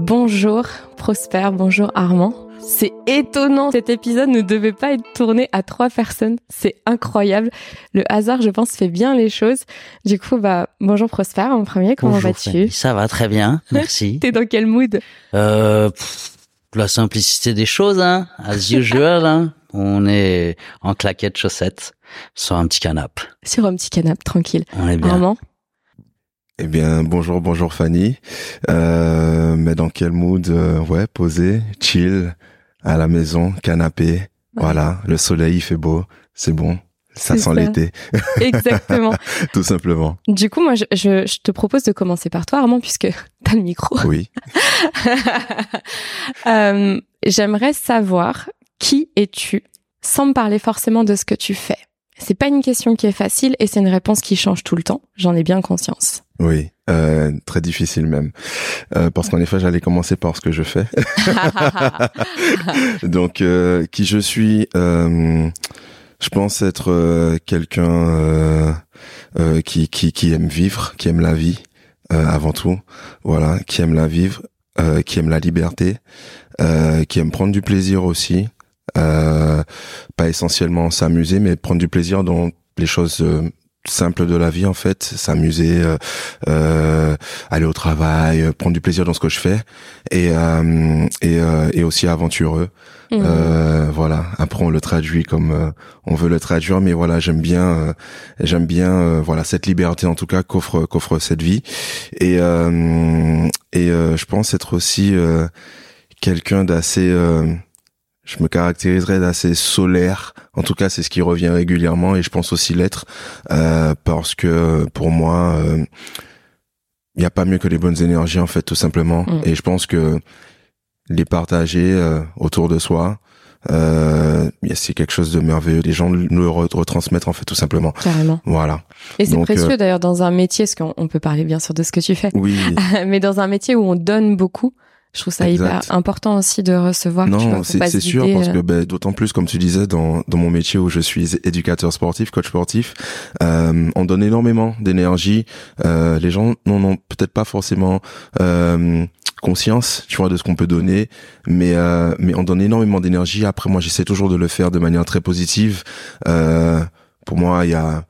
Bonjour Prosper, bonjour Armand. C'est étonnant, cet épisode ne devait pas être tourné à trois personnes. C'est incroyable. Le hasard, je pense, fait bien les choses. Du coup, bah, bonjour Prosper en premier, comment vas-tu Ça va très bien, merci. T'es dans quel mood euh, La simplicité des choses, hein, as usual. hein. On est en claquettes chaussettes sur un petit canapé. Sur un petit canapé, tranquille. On est bien. Armand Eh bien, bonjour, bonjour Fanny. Euh, mais dans quel mood euh, Ouais, posé, chill, à la maison, canapé. Voilà, le soleil il fait beau, c'est bon. Ça sent l'été, Exactement. tout simplement. Du coup, moi, je, je- je te propose de commencer par toi, Armand, puisque t'as le micro. Oui. Euh, J'aimerais savoir qui es-tu, sans me parler forcément de ce que tu fais? C'est pas une question qui est facile et c'est une réponse qui change tout le temps. J'en ai bien conscience. Oui, euh, très difficile même. Euh, parce qu'en effet, j'allais commencer par ce que je fais. Donc, euh, qui je suis euh, Je pense être euh, quelqu'un euh, euh, qui, qui, qui aime vivre, qui aime la vie euh, avant tout. Voilà, qui aime la vivre, euh, qui aime la liberté, euh, qui aime prendre du plaisir aussi. Euh, pas essentiellement s'amuser, mais prendre du plaisir dans les choses euh, simples de la vie en fait, s'amuser, euh, euh, aller au travail, prendre du plaisir dans ce que je fais et euh, et, euh, et aussi aventureux. Mhm. Euh, voilà. Après on le traduit comme euh, on veut le traduire, mais voilà j'aime bien euh, j'aime bien voilà cette liberté en tout cas qu'offre qu'offre cette vie et euh, et euh, je pense être aussi euh, quelqu'un d'assez euh, je me caractériserais d'assez solaire. En tout cas, c'est ce qui revient régulièrement et je pense aussi l'être euh, parce que pour moi, euh, il n'y a pas mieux que les bonnes énergies en fait, tout simplement. Mm. Et je pense que les partager euh, autour de soi, euh, c'est quelque chose de merveilleux. Les gens nous le re- retransmettent en fait, tout simplement. Carrément. Voilà. Et c'est précieux euh, d'ailleurs dans un métier, parce qu'on on peut parler bien sûr de ce que tu fais, Oui. mais dans un métier où on donne beaucoup, je trouve ça hyper important aussi de recevoir. Non, c'est sûr parce que ben, d'autant plus comme tu disais dans dans mon métier où je suis éducateur sportif, coach sportif, euh, on donne énormément d'énergie. Euh, les gens n'en ont peut-être pas forcément euh, conscience, tu vois, de ce qu'on peut donner, mais euh, mais on donne énormément d'énergie. Après, moi, j'essaie toujours de le faire de manière très positive. Euh, pour moi, il y a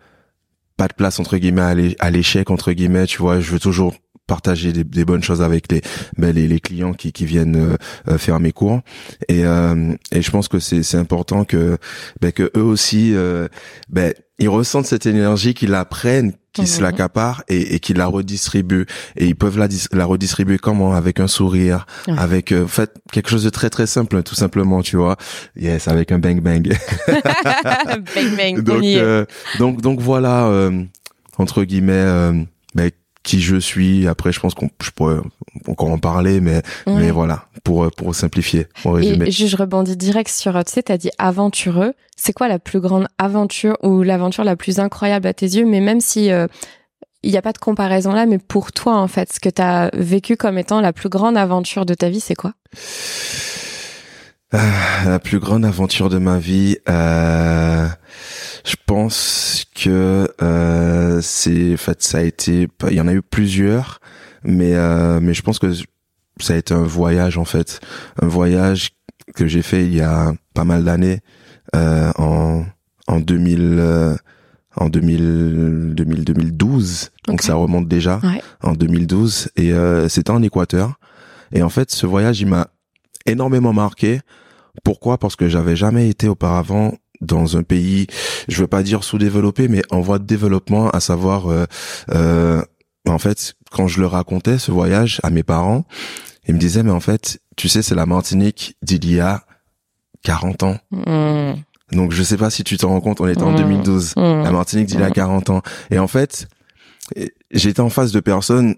pas de place entre guillemets à l'échec entre guillemets. Tu vois, je veux toujours partager des, des bonnes choses avec les ben, les, les clients qui qui viennent euh, euh, faire mes cours. Et euh, et je pense que c'est c'est important que ben que eux aussi euh, ben ils ressentent cette énergie qu'ils la prennent qu'ils se Mhm. l'accaparent et, et qu'ils la redistribuent. Et ils peuvent la la redistribuer comment? Avec un sourire avec euh, en fait quelque chose de très très simple tout simplement tu vois. Yes avec un bang bang. Bang bang, on donc, euh, donc, donc voilà, euh, entre guillemets, euh, qui je suis. Après, je pense qu'on je pourrais encore en parler, mais, Ouais. mais voilà, pour, euh, pour simplifier. Et je, je rebondis direct sur, tu sais, t'as dit aventureux. C'est quoi la plus grande aventure ou l'aventure la plus incroyable à tes yeux? Mais même si euh, il n'y a pas de comparaison là, mais pour toi, en fait, ce que t'as vécu comme étant la plus grande aventure de ta vie, c'est quoi? Ah, la plus grande aventure de ma vie, euh, je pense que c'est, en fait, ça a été, il y en a eu plusieurs, mais euh, mais je pense que ça a été un voyage en fait, un voyage que j'ai fait il y a pas mal d'années euh, en en 2000 euh, en 2000, 2000 2012 donc ça remonte déjà Ouais. en 2012 et euh, c'était en Équateur. Et en fait ce voyage il m'a énormément marqué. Pourquoi? Parce que j'avais jamais été auparavant dans un pays je veux pas dire sous-développé mais en voie de développement à savoir euh, euh, en fait quand je le racontais ce voyage à mes parents ils me disaient mais en fait tu sais c'est la Martinique d'il y a 40 ans Mmh. donc je sais pas si tu t'en rends compte on était en Mmh. 2012 Mmh. la Martinique d'il y a Mhm. 40 ans. Et en fait, j'étais en face de personnes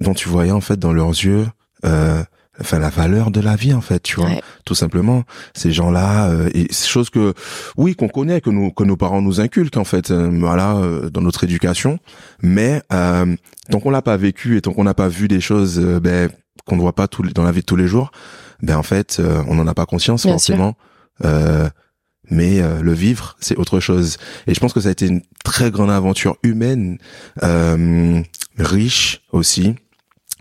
dont tu voyais en fait dans leurs yeux, euh, enfin la valeur de la vie en fait, tu vois, Ouais. tout simplement. Ces gens-là, euh, et c'est chose que, oui, qu'on connaît, que nous, que nos parents nous inculquent en fait, euh, voilà, euh, dans notre éducation. Mais euh, tant qu'on l'a pas vécu et tant qu'on n'a pas vu des choses, euh, ben qu'on ne voit pas tous les- dans la vie de tous les jours, ben en fait, euh, on n'en a pas conscience Bien forcément. Euh, mais euh, le vivre, c'est autre chose. Et je pense que ça a été une très grande aventure humaine, euh, riche aussi,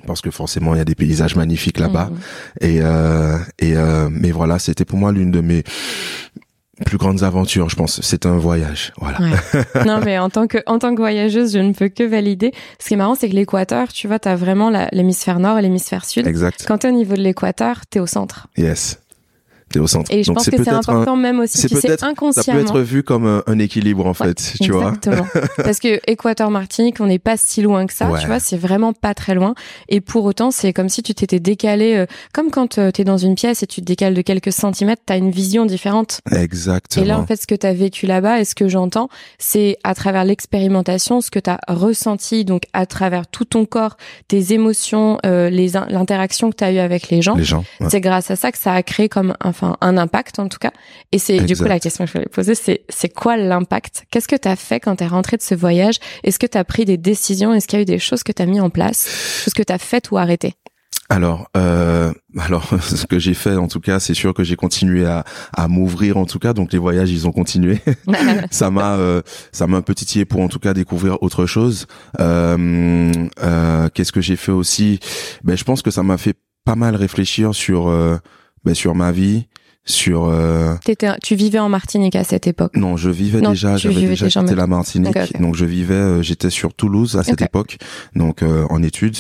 parce que forcément il y a des paysages magnifiques là-bas. Mhm. Et euh, et euh, mais voilà, c'était pour moi l'une de mes plus grandes aventures, je pense. C'est un voyage, voilà. Ouais. non, mais en tant que en tant que voyageuse, je ne peux que valider. Ce qui est marrant, c'est que l'équateur, tu vois, t'as vraiment l'hémisphère nord et l'hémisphère sud. Exact. Quand t'es au niveau de l'équateur, t'es au centre. Yes. Et je Donc pense que c'est un- important même aussi, c'est tu peut-être- Ça peut inconsciemment. être vu comme un, un équilibre en Ouais, fait, tu vois. Exactement. Parce que Équateur Martinique, on n'est pas si loin que ça, Ouais. tu vois, c'est vraiment pas très loin. Et pour autant, c'est comme si tu t'étais décalé, euh, comme quand tu t'es dans une pièce et tu te décales de quelques centimètres, t'as une vision différente. Exactement. Et là, en fait, ce que t'as vécu là-bas et ce que j'entends, c'est à travers l'expérimentation, ce que t'as ressenti, donc à travers tout ton corps, tes émotions, euh, les l'interaction que t'as eu avec les gens. les gens. ouais. C'est grâce à ça que ça a créé comme enfin un impact en tout cas. Et c'est du coup la question que je voulais poser, c'est c'est quoi l'impact? Qu'est-ce que tu as fait quand tu es rentré de ce voyage? Est-ce que tu as pris des décisions? Est-ce qu'il y a eu des choses que tu as mis en place? Choses que tu as faites ou arrêtées? Alors, euh, alors, ce que j'ai fait, en tout cas, c'est sûr que j'ai continué à, à m'ouvrir, en tout cas. Donc, les voyages, ils ont continué. ça m'a, euh, ça m'a un peu titillé pour, en tout cas, découvrir autre chose. Euh, euh, Qu'est-ce que j'ai fait aussi? Ben, je pense que ça m'a fait pas mal réfléchir sur, euh, ben, sur ma vie, sur. Euh, tu vivais en Martinique à cette époque. non, je vivais Non, déjà, j'avais déjà quitté la Martinique, donc je vivais, euh, j'étais sur Toulouse à cette époque, donc euh, en études,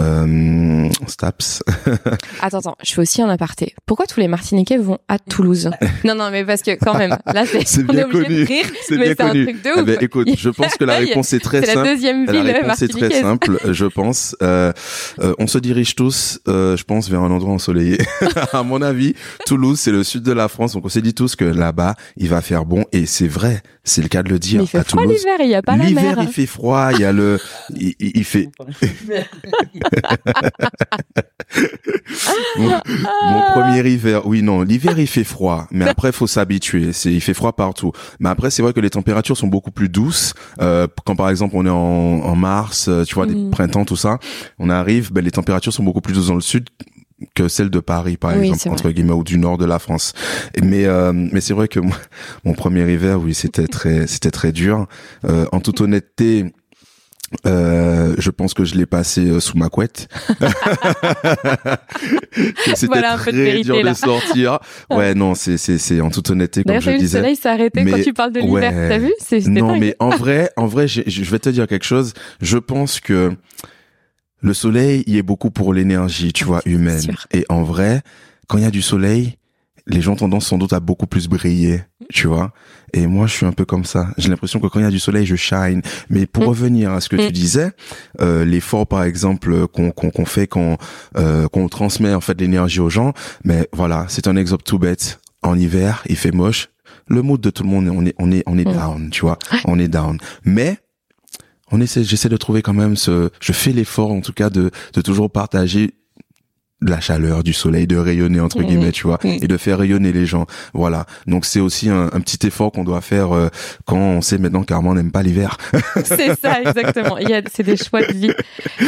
euh, Staps. Attends, attends, je fais aussi un aparté. Pourquoi tous les Martiniquais vont à Toulouse? Non, non, mais parce que quand même, là, c'est bien est obligé connu. de rire, C'est mais bien c'est un connu. truc de Eh ouf. ben, écoute, je pense que la réponse est très C'est la simple. deuxième La ville réponse est très simple, je pense. Euh, on se dirige tous, euh, je pense, vers un endroit ensoleillé. à mon avis, Toulouse, c'est le sud de la France, donc on s'est dit tous que là-bas, il va faire bon, et c'est vrai, c'est le cas de le dire. Mais il fait à froid l'hiver, il n'y a pas la L'hiver, mer. il fait froid, il y a le, il, il- fait, mon, mon premier hiver, oui, non, l'hiver, il fait froid, mais après, faut s'habituer. C'est, il fait froid partout. Mais après, c'est vrai que les températures sont beaucoup plus douces. Euh, quand par exemple, on est en, en mars, euh, tu vois, des Mhm. printemps, tout ça, on arrive, ben, les températures sont beaucoup plus douces dans le sud que celles de Paris, par Oui, exemple, entre guillemets, ou du nord de la France. Mais, euh, mais c'est vrai que moi, mon premier hiver, oui, c'était très, c'était très dur. Euh, en toute honnêteté, euh, je pense que je l'ai passé euh, sous ma couette. C'était Voilà très vérité, dur là. de sortir. Ouais, non, c'est c'est c'est en toute honnêteté comme je le vu, le disais. soleil s'est arrêté quand Mais- tu parles de l'hiver. ouais. T'as vu? Non, dingue. mais en vrai, en vrai, je vais te dire quelque chose. Je pense que le soleil, il est beaucoup pour l'énergie, tu vois, humaine. Et en vrai, quand il y a du soleil, les gens ont tendance sans doute à beaucoup plus briller, tu vois. Et moi, je suis un peu comme ça. J'ai l'impression que quand il y a du soleil, je shine. Mais pour Mm. revenir à ce que Mm. tu disais, euh, l'effort, par exemple, qu'on qu'on qu'on fait quand euh, qu'on transmet en fait l'énergie aux gens, mais voilà, c'est un exemple tout bête. En hiver, il fait moche. Le mood de tout le monde, on est on est on est Mm. down, tu vois. On est down. Mais on essaie, j'essaie de trouver quand même ce, je fais l'effort en tout cas de de toujours partager de la chaleur, du soleil, de rayonner entre guillemets, tu vois, et de faire rayonner les gens. Voilà. Donc c'est aussi un, un petit effort qu'on doit faire euh, quand on sait maintenant qu'Armand n'aime pas l'hiver. C'est ça, exactement. Il y a, c'est des choix de vie.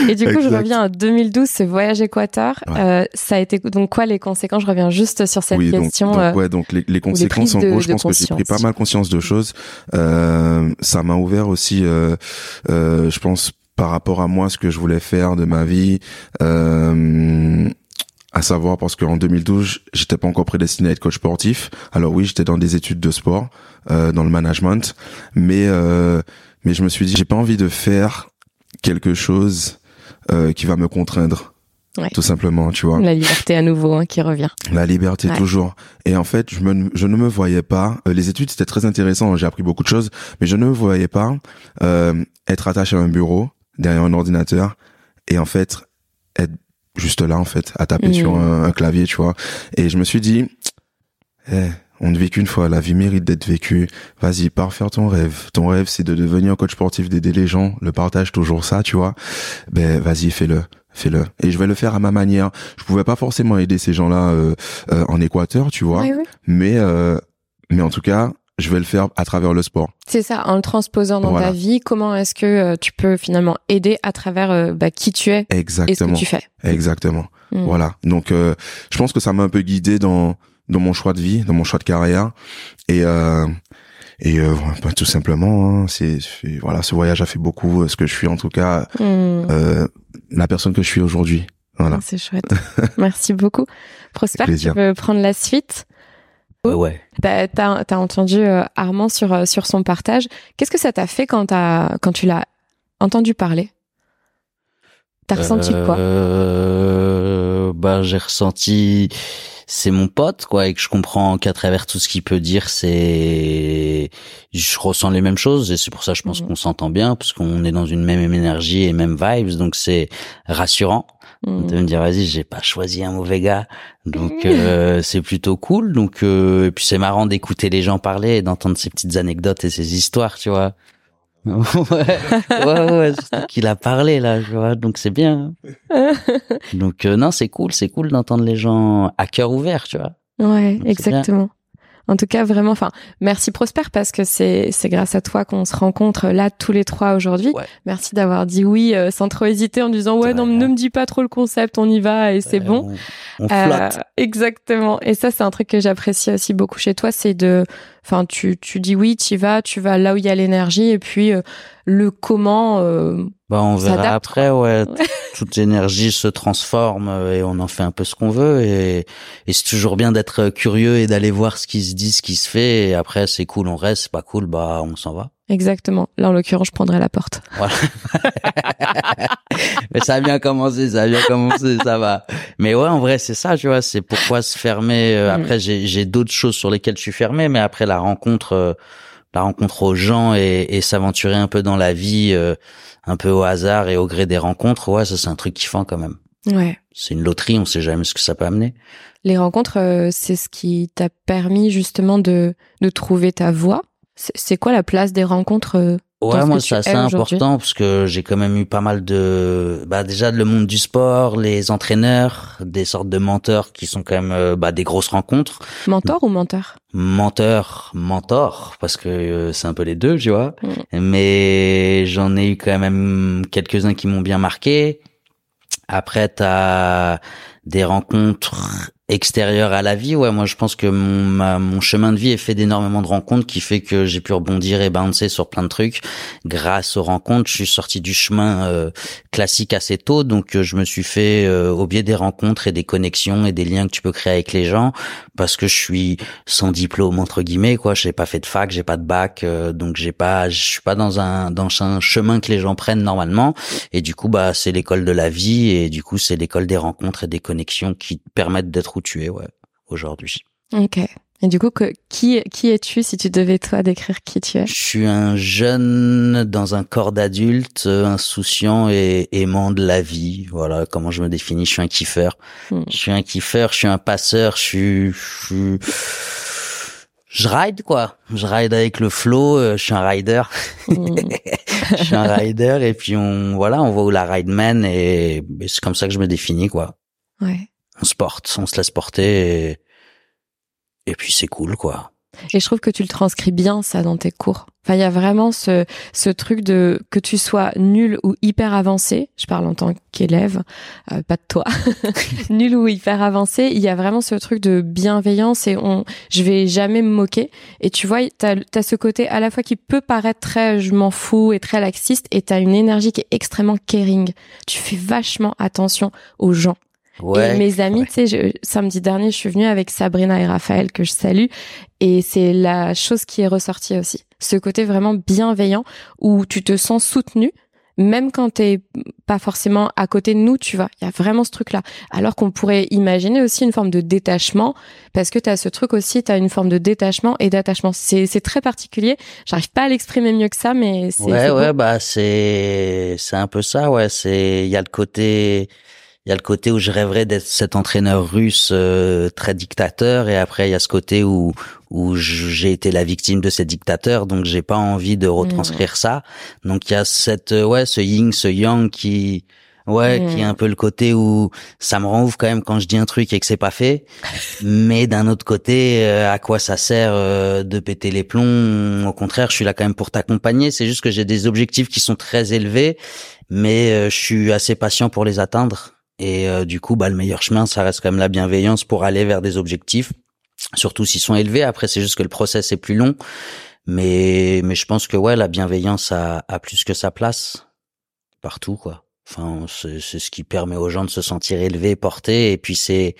Et du coup, je reviens à 2012, ce voyage Équateur. Ouais. Euh, ça a été donc quoi les conséquences? Je reviens juste sur cette oui, donc, question. donc, euh, ouais, donc les, les conséquences, en de- gros, je pense que j'ai pris pas mal conscience de choses. Euh, ça m'a ouvert aussi, euh, je pense, par rapport à moi, ce que je voulais faire de ma vie. Euh, à savoir parce qu'en 2012, j'étais pas encore prédestiné à être coach sportif. Alors oui, j'étais dans des études de sport, euh, dans le management, mais euh, mais je me suis dit, j'ai pas envie de faire quelque chose euh, qui va me contraindre. Ouais. Tout simplement, tu vois. La liberté à nouveau hein, qui revient. La liberté Ouais. toujours. Et en fait, je, me, je ne me voyais pas. euh, les études c'était très intéressant, j'ai appris beaucoup de choses, mais je ne me voyais pas euh, être attaché à un bureau derrière un ordinateur et en fait être juste là en fait à taper sur un, un clavier, tu vois. Et je me suis dit, eh, on ne vit qu'une fois, la vie mérite d'être vécue. Vas-y, pars faire ton rêve. Ton rêve, c'est de devenir coach sportif, d'aider les gens. Le partage toujours ça, tu vois. Ben, vas-y, fais-le. Fais-le. Et je vais le faire à ma manière. Je pouvais pas forcément aider ces gens-là euh, euh, en Équateur, tu vois. Oui, oui. Mais, euh, mais en tout cas, je vais le faire à travers le sport. C'est ça, en le transposant dans Voilà. ta vie, comment est-ce que euh, tu peux finalement aider à travers euh, bah, qui tu es et ce Exactement. que tu fais. Exactement. Mm. Voilà. Donc, euh, je pense que ça m'a un peu guidé dans dans mon choix de vie, dans mon choix de carrière, et euh, et euh, bah, tout simplement, hein, c'est voilà, ce voyage a fait beaucoup. Ce que je suis en tout cas, Mm. euh, la personne que je suis aujourd'hui. Voilà. C'est chouette. Merci beaucoup. Prosper, tu veux prendre la suite Ouais, ouais. T'as as, entendu euh, Armand sur, euh, sur son partage. Qu'est-ce que ça t'a fait quand, as, quand tu l'as entendu parler? T'as ressenti quoi? euh, Bah, j'ai ressenti, c'est mon pote, quoi, et que je comprends qu'à travers tout ce qu'il peut dire, c'est, je ressens les mêmes choses, et c'est pour ça, je pense Mhm. qu'on s'entend bien, parce qu'on est dans une même énergie et même vibes, donc c'est rassurant Hmm. de me dire, vas-y, j'ai pas choisi un mauvais gars, donc euh, c'est plutôt cool, donc euh, et puis c'est marrant d'écouter les gens parler et d'entendre ces petites anecdotes et ces histoires, tu vois. ouais, ouais, ouais, qu'il a parlé là, tu vois, donc c'est bien. Donc euh, non, c'est cool, c'est cool d'entendre les gens à cœur ouvert, tu vois. Ouais, Donc, exactement. En tout cas, vraiment, enfin, merci Prosper parce que c'est c'est grâce à toi qu'on se rencontre là tous les trois aujourd'hui. Ouais. Merci d'avoir dit oui euh, sans trop hésiter en disant ouais non ne me dis pas trop le concept, on y va et c'est bon. On, on Euh, exactement. Et ça, c'est un truc que j'apprécie aussi beaucoup chez toi, c'est de, enfin, tu, tu dis oui, tu vas, tu vas là où il y a l'énergie, et puis euh, le comment. euh, Bah, on verra après, ouais. Toute l'énergie se transforme et on en fait un peu ce qu'on veut. Et, et c'est toujours bien d'être curieux et d'aller voir ce qui se dit, ce qui se fait. Et après, c'est cool, on reste. C'est pas cool, bah, on s'en va. Exactement. Là, en l'occurrence, je prendrai la porte. Voilà. Mais ça a bien commencé, ça a bien commencé, ça va. Mais ouais, en vrai, c'est ça, tu vois. C'est pourquoi se fermer. euh, Mm. Après, j'ai, d'autres choses sur lesquelles je suis fermé, mais après la rencontre, euh, la rencontre aux gens et, et s'aventurer un peu dans la vie, euh, un peu au hasard et au gré des rencontres, ouais, ça c'est un truc kiffant quand même. Ouais. C'est une loterie, on sait jamais ce que ça peut amener. Les rencontres, c'est ce qui t'a permis justement de, de trouver ta voie. C'est quoi la place des rencontres euh, Ouais, moi c'est assez important parce que j'ai quand même eu pas mal de, bah déjà le monde du sport, les entraîneurs, des sortes de menteurs qui sont quand même euh, bah, des grosses rencontres. Mentor ou menteur? Menteur, mentor, parce que euh, c'est un peu les deux, tu vois. Mm. Mais j'en ai eu quand même quelques-uns qui m'ont bien marqué. Après, t'as des rencontres extérieures à la vie. Ouais, moi, je pense que mon, ma- mon chemin de vie est fait d'énormément de rencontres qui fait que j'ai pu rebondir et bouncer sur plein de trucs. Grâce aux rencontres, je suis sorti du chemin euh, classique assez tôt, donc euh, je me suis fait euh, au biais des rencontres et des connexions et des liens que tu peux créer avec les gens, parce que je suis sans diplôme entre guillemets, quoi. J'ai pas fait de fac, j'ai pas de bac, euh, donc j'ai pas, je suis pas dans un dans un chemin que les gens prennent normalement. Et du coup, bah, c'est l'école de la vie et du coup, c'est l'école des rencontres et des connexions qui te permettent d'être où tu es, ouais, aujourd'hui. Ok. Et du coup, que, qui, qui es-tu si tu devais toi décrire qui tu es? Je suis un jeune dans un corps d'adulte, euh, insouciant et aimant de la vie. Voilà comment je me définis. Je suis un kiffeur. Hmm. Je suis un kiffeur. Je suis un passeur. Je suis, je suis- je ride quoi. Je ride avec le flow. euh, Je suis un rider. Hmm. je suis un rider et puis on voilà, on voit où la ride mène et, et c'est comme ça que je me définis quoi. Ouais. On se porte, on se laisse porter et, et puis c'est cool quoi. Et je trouve que tu le transcris bien, ça, dans tes cours. Enfin, il y a vraiment ce, ce truc de que tu sois nul ou hyper avancé. Je parle en tant qu'élève, euh, pas de toi. nul ou hyper avancé. Il y a vraiment ce truc de bienveillance et on, je vais jamais me moquer. Et tu vois, t'as, as ce côté à la fois qui peut paraître très je m'en fous et très laxiste et t'as une énergie qui est extrêmement caring. Tu fais vachement attention aux gens. Ouais. Et mes amis, ouais. tu sais, samedi dernier, je suis venue avec Sabrina et Raphaël que je salue, et c'est la chose qui est ressortie aussi. Ce côté vraiment bienveillant où tu te sens soutenu, même quand t'es pas forcément à côté de nous, tu vois. Il y a vraiment ce truc-là. Alors qu'on pourrait imaginer aussi une forme de détachement, parce que t'as ce truc aussi, t'as une forme de détachement et d'attachement. C'est c'est très particulier. J'arrive pas à l'exprimer mieux que ça, mais c'est Ouais, ouais, bah c'est c'est un peu ça, ouais. C'est il y a le côté il y a le côté où je rêverais d'être cet entraîneur russe euh, très dictateur, et après il y a ce côté où où j'ai été la victime de ces dictateurs, donc j'ai pas envie de retranscrire ça. Donc il y a cette euh, ouais ce yin, ce yang qui ouais Mm. qui est un peu le côté où ça me rend ouf quand même quand je dis un truc et que c'est pas fait. Mais d'un autre côté, euh, à quoi ça sert euh, de péter les plombs? Au contraire, je suis là quand même pour t'accompagner. C'est juste que j'ai des objectifs qui sont très élevés, mais je suis assez patient pour les atteindre. Et euh, du coup, bah le meilleur chemin, ça reste quand même la bienveillance pour aller vers des objectifs, surtout s'ils sont élevés. Après, c'est juste que le process est plus long, mais mais je pense que ouais, la bienveillance a, a plus que sa place partout, quoi. Enfin, c'est ce qui permet aux gens de se sentir élevés, portés. Et puis c'est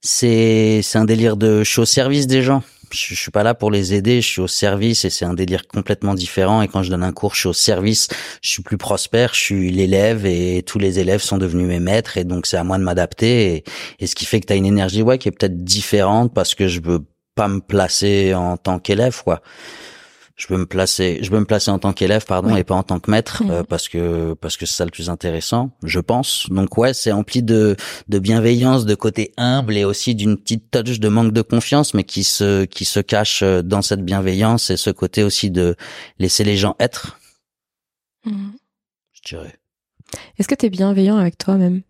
c'est c'est un délire de au service des gens. Je, suis pas là pour les aider, je suis au service et c'est un délire complètement différent. Et quand je donne un cours, je suis au service, je suis plus prospère, je suis l'élève et tous les élèves sont devenus mes maîtres et donc c'est à moi de m'adapter. Et, et ce qui fait que tu as une énergie ouais qui est peut-être différente parce que je veux pas me placer en tant qu'élève quoi je veux me placer, je veux me placer en tant qu'élève, pardon, et pas en tant que maître, euh, parce que parce que c'est ça le plus intéressant, je pense. Donc ouais, c'est empli de de bienveillance, de côté humble et aussi d'une petite touch de manque de confiance, mais qui se qui se cache euh, dans cette bienveillance et ce côté aussi de laisser les gens être, Mhm. je dirais. Est-ce que t'es bienveillant avec toi-même?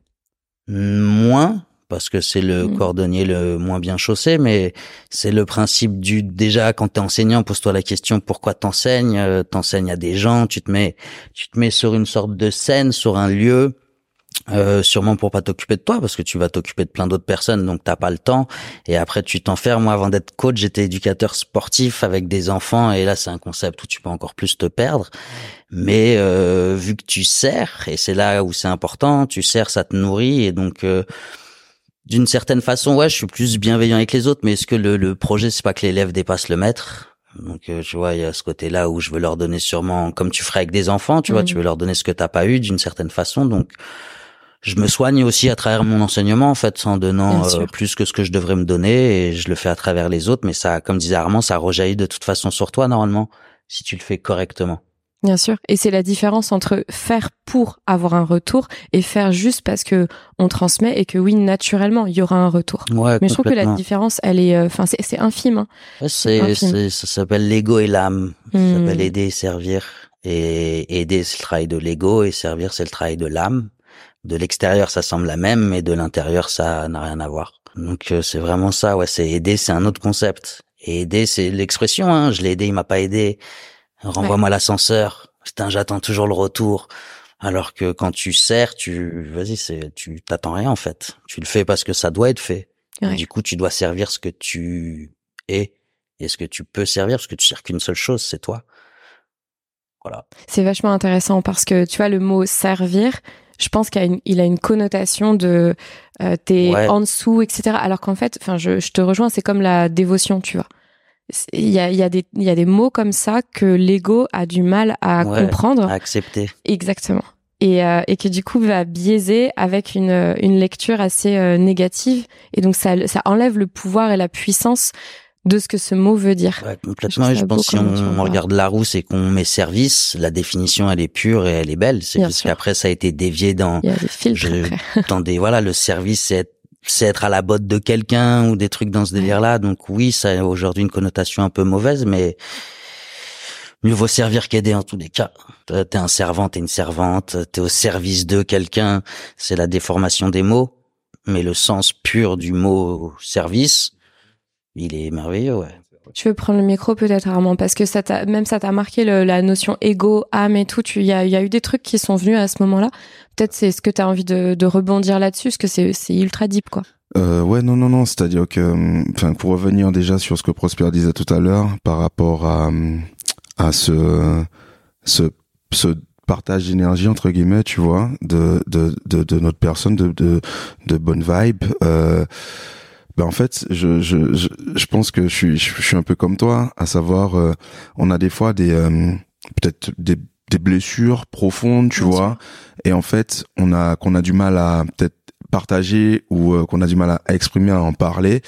Moins parce que c'est le Mhm. cordonnier le moins bien chaussé, mais c'est le principe du déjà quand t'es enseignant, pose-toi la question pourquoi t'enseignes, euh, t'enseignes à des gens, tu te mets tu te mets sur une sorte de scène, sur un lieu, euh, sûrement pour pas t'occuper de toi parce que tu vas t'occuper de plein d'autres personnes donc t'as pas le temps et après tu t'enfermes. Moi avant d'être coach j'étais éducateur sportif avec des enfants et là c'est un concept où tu peux encore plus te perdre mais euh, vu que tu sers et c'est là où c'est important tu sers ça te nourrit et donc euh, d'une certaine façon ouais je suis plus bienveillant avec les autres mais est-ce que le, le projet c'est pas que l'élève dépasse le maître? Donc euh, tu vois il y a ce côté là où je veux leur donner sûrement comme tu ferais avec des enfants tu vois tu veux leur donner ce que t'as pas eu d'une certaine façon. Donc je me soigne aussi à travers mon enseignement en fait en donnant euh, plus que ce que je devrais me donner et je le fais à travers les autres. Mais ça comme disait Armand ça rejaillit de toute façon sur toi normalement si tu le fais correctement Bien sûr. Et c'est la différence entre faire pour avoir un retour et faire juste parce que on transmet et que oui, naturellement, il y aura un retour. ouais Mais je trouve que la différence, elle est, euh, enfin, c'est, c'est infime. Hein. Ouais, c'est, infime. c'est, ça s'appelle l'ego et l'âme. Ça Hmm. s'appelle aider et servir. Et aider, c'est le travail de l'ego et servir, c'est le travail de l'âme. De l'extérieur, ça semble la même, mais de l'intérieur, ça n'a rien à voir. Donc, euh, c'est vraiment ça, ouais, c'est aider, c'est un autre concept. Et aider, c'est l'expression, hein. Je l'ai aidé, il m'a pas aidé. Renvoie-moi l'ascenseur. Putain, j'attends toujours le retour. Alors que quand tu sers, tu, vas-y, c'est, tu t'attends rien, en fait. Tu le fais parce que ça doit être fait. Ouais. Du coup, tu dois servir ce que tu es et ce que tu peux servir, parce que tu sers qu'une seule chose, c'est toi. Voilà. C'est vachement intéressant parce que tu vois le mot servir, je pense qu'il a une, il a une connotation de euh, t'es Ouais. en dessous, etc. Alors qu'en fait, enfin, je, je te rejoins, c'est comme la dévotion, tu vois. Il y a, il y, a des- il y a des mots comme ça que l'ego a du mal à Ouais. comprendre. À accepter. Exactement. Et, euh, et que du coup va biaiser avec une, une lecture assez euh, négative. Et donc ça, ça enlève le pouvoir et la puissance de ce que ce mot veut dire. Ouais, Je complètement. je beau pense si tu en on, on regarde Larousse et qu'on met service, la définition, elle est pure et elle est belle. C'est juste qu'après, ça a été dévié dans, Il y a des filtres Je- dans des, voilà, le service, c'est être, c'est être à la botte de quelqu'un ou des trucs dans ce délire-là. Donc oui, ça a aujourd'hui une connotation un peu mauvaise, mais mieux vaut servir qu'aider en tous les cas. T'es un servant, t'es une servante, t'es au service de quelqu'un. C'est la déformation des mots, mais le sens pur du mot service, il est merveilleux, ouais. Tu veux prendre le micro peut-être Armand parce que ça t'a même ça t'a marqué le- la notion ego, âme et tout. Tu il y a, il y a eu des trucs qui sont venus à ce moment-là. Peut-être c'est ce que tu as envie de, de rebondir là-dessus, parce que c'est c'est ultra deep quoi. Euh, ouais, non, non, non. C'est-à-dire que, hum, enfin, pour revenir déjà sur ce que Prosper disait tout à l'heure par rapport à hum, à ce ce ce partage d'énergie entre guillemets, tu vois, de de de, de notre personne, de de de bonne vibe. Euh, ben en fait, je, je, je, je pense que je suis, je, suis un peu comme toi, à savoir, euh, on a des fois des, euh, peut-être des, des blessures profondes, tu Bien vois, et en fait, on a, qu'on a du mal à peut-être partager ou euh, qu'on a du mal à exprimer, à en parler,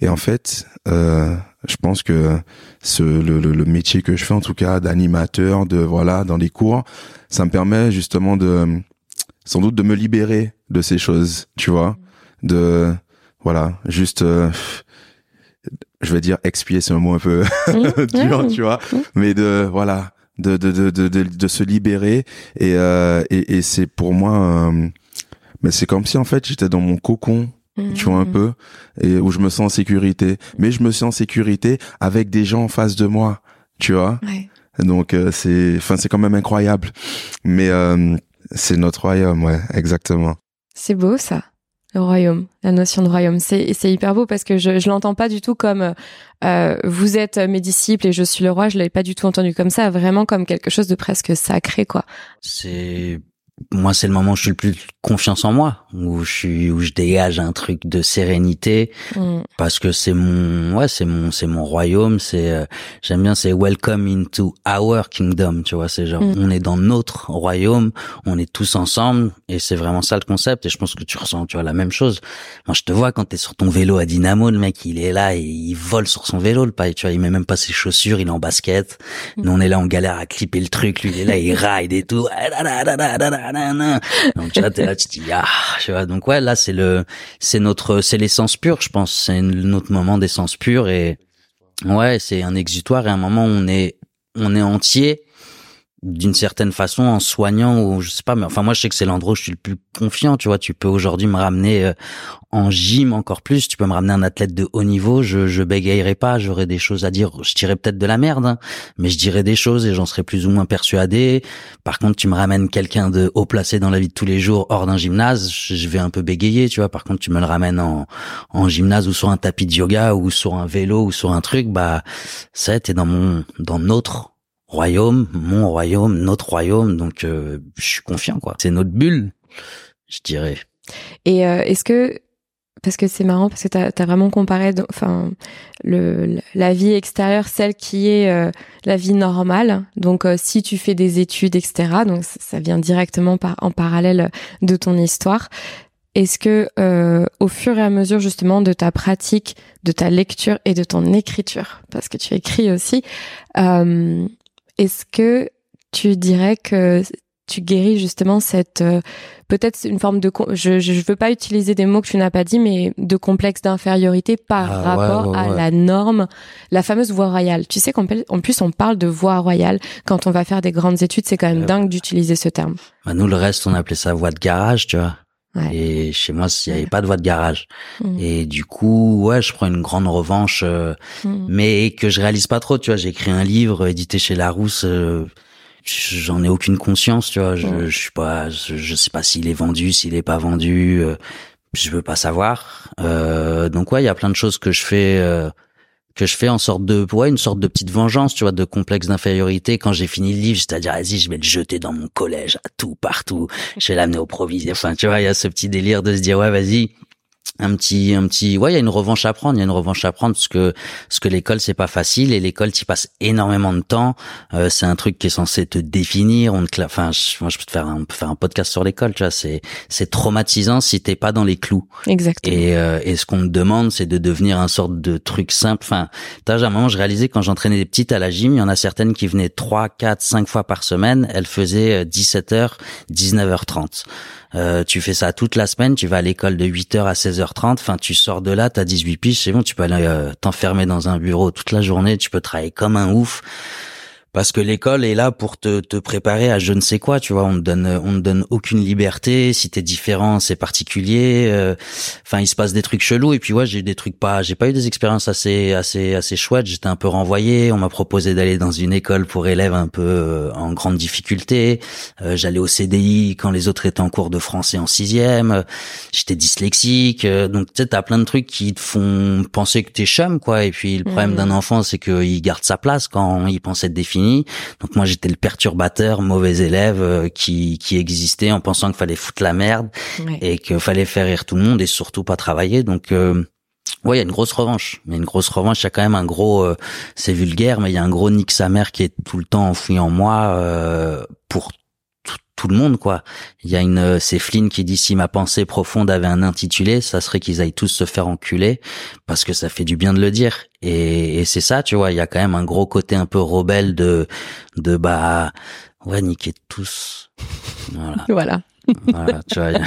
et en fait, euh, je pense que ce, le, le, le métier que je fais, en tout cas, d'animateur, de voilà, dans les cours, ça me permet justement de, sans doute, de me libérer de ces choses, tu vois, de voilà, juste, euh, je vais dire expier, c'est un mot un peu dur, tu vois, mais de voilà, de de de de de, de se libérer et euh, et, et c'est pour moi, euh, mais c'est comme si en fait j'étais dans mon cocon, tu vois un Mmh. peu, et où je me sens en sécurité, mais je me sens en sécurité avec des gens en face de moi, tu vois. Ouais. Donc euh, c'est, enfin c'est quand même incroyable, mais euh, c'est notre royaume, ouais, exactement. C'est beau ça, le royaume, la notion de royaume. C'est hyper beau parce que je je l'entends pas du tout comme euh, vous êtes mes disciples et je suis le roi. Je l'avais pas du tout entendu comme ça, vraiment comme quelque chose de presque sacré quoi. C'est moi c'est le moment où je suis le plus confiance en moi où je suis où je dégage un truc de sérénité Mm. parce que c'est mon ouais c'est mon c'est mon royaume c'est euh, j'aime bien c'est welcome into our kingdom tu vois c'est genre Mm. on est dans notre royaume on est tous ensemble et c'est vraiment ça le concept et je pense que tu ressens tu vois la même chose moi je te vois quand t'es sur ton vélo à Dynamo le mec il est là et il vole sur son vélo le paille tu vois il met même pas ses chaussures il est en basket Mm. nous on est là on galère à clipper le truc lui il est là il ride et tout donc tu vois t'es là tu te dis ah tu vois. Donc ouais là c'est le c'est notre c'est l'essence pure je pense. C'est notre moment d'essence pure et ouais c'est un exutoire et un moment où on est on est entier d'une certaine façon en soignant ou je sais pas mais enfin moi je sais que c'est l'endroit où je suis le plus confiant tu vois. Tu peux aujourd'hui me ramener euh, en gym encore plus. Tu peux me ramener un athlète de haut niveau. Je je bégayerai pas. J'aurai des choses à dire. Je dirais peut-être de la merde hein, mais je dirais des choses et j'en serais plus ou moins persuadé. Par contre tu me ramènes quelqu'un de haut placé dans la vie de tous les jours hors d'un gymnase je vais un peu bégayer tu vois. Par contre tu me le ramènes en en gymnase ou sur un tapis de yoga ou sur un vélo ou sur un truc bah ça t'es dans mon dans notre royaume, mon royaume, notre royaume, donc euh, je suis confiant quoi. C'est notre bulle, je dirais. Et euh, est-ce que parce que c'est marrant parce que t'as as vraiment comparé enfin le la vie extérieure celle qui est euh, la vie normale donc euh, si tu fais des études etc donc ça vient directement par en parallèle de ton histoire est-ce que euh, au fur et à mesure justement de ta pratique de ta lecture et de ton écriture parce que tu écris aussi euh, est-ce que tu dirais que tu guéris justement cette euh, peut-être une forme de je, je je veux pas utiliser des mots que tu n'as pas dit mais de complexe d'infériorité par Ah, ouais, rapport ouais, à la norme la fameuse voie royale tu sais qu'en pl- en plus on parle de voie royale quand on va faire des grandes études c'est quand même Ouais. dingue d'utiliser ce terme Bah, nous le reste on appelait ça voie de garage, tu vois. Ouais. Et chez moi il y avait pas de voie de garage. Mm. Et du coup ouais je prends une grande revanche, euh, Mm. mais que je réalise pas trop, tu vois. J'ai écrit un livre édité chez Larousse. euh, J'en ai aucune conscience, tu vois. Je, je suis pas, je, je sais pas s'il est vendu, s'il est pas vendu. euh, je veux pas savoir. Euh, donc ouais, il y a plein de choses que je fais, euh, que je fais en sorte de, ouais, une sorte de petite vengeance, tu vois, de complexe d'infériorité. Quand j'ai fini le livre, c'est-à-dire, vas-y, je vais le jeter dans mon collège, à tout, partout. Je vais l'amener au proviseur. Enfin, tu vois, il y a ce petit délire de se dire, ouais, vas-y, un petit un petit ouais il y a une revanche à prendre il y a une revanche à prendre parce que parce que l'école c'est pas facile et l'école tu passes énormément de temps Euh, c'est un truc qui est censé te définir on te enfin je, moi je peux te faire un, faire un podcast sur l'école tu vois c'est c'est traumatisant si t'es pas dans les clous exactement et, euh, et ce qu'on me demande, c'est de devenir un sorte de truc simple. Enfin, t'as un moment, je réalisais quand j'entraînais des petites à la gym, il y en a certaines qui venaient 3, 4, 5 fois par semaine. Elles faisaient euh, 17h, 19h30. Euh, tu fais ça toute la semaine, tu vas à l'école de 8h à 16h30. Enfin, tu sors de là, t'as 18 piges, c'est bon, tu peux aller euh, t'enfermer dans un bureau toute la journée, tu peux travailler comme un ouf. Parce que l'école est là pour te, te préparer à je ne sais quoi, tu vois. On ne donne, on ne donne aucune liberté. Si t'es différent, c'est particulier. Euh, Enfin, il se passe des trucs chelous. Et puis ouais, j'ai eu des trucs pas, j'ai pas eu des expériences assez, assez, assez chouettes. J'étais un peu renvoyé. On m'a proposé d'aller dans une école pour élèves un peu euh, en grande difficulté. Euh, J'allais au CDI quand les autres étaient en cours de français en sixième. J'étais dyslexique. Euh, Donc tu sais, t'as plein de trucs qui te font penser que t'es chum, quoi. Et puis le problème Mhm. d'un enfant, c'est qu'il garde sa place quand il pense être défini. Donc moi, j'étais le perturbateur, mauvais élève euh, qui qui existait en pensant qu'il fallait foutre la merde Ouais. et qu'il fallait faire rire tout le monde et surtout pas travailler. Donc euh, ouais, il y a une grosse revanche. Mais une grosse revanche, il y a quand même un gros, euh, c'est vulgaire, mais il y a un gros nique sa mère qui est tout le temps enfoui en moi euh, pour tout, tout le monde quoi. Il y a une, euh, c'est Flynn qui dit si ma pensée profonde avait un intitulé, ça serait qu'ils aillent tous se faire enculer parce que ça fait du bien de le dire. Et, et c'est ça, tu vois. Il y a quand même un gros côté un peu rebelle de, de bah ouais niquer tous. Voilà. voilà Voilà, tu vois, il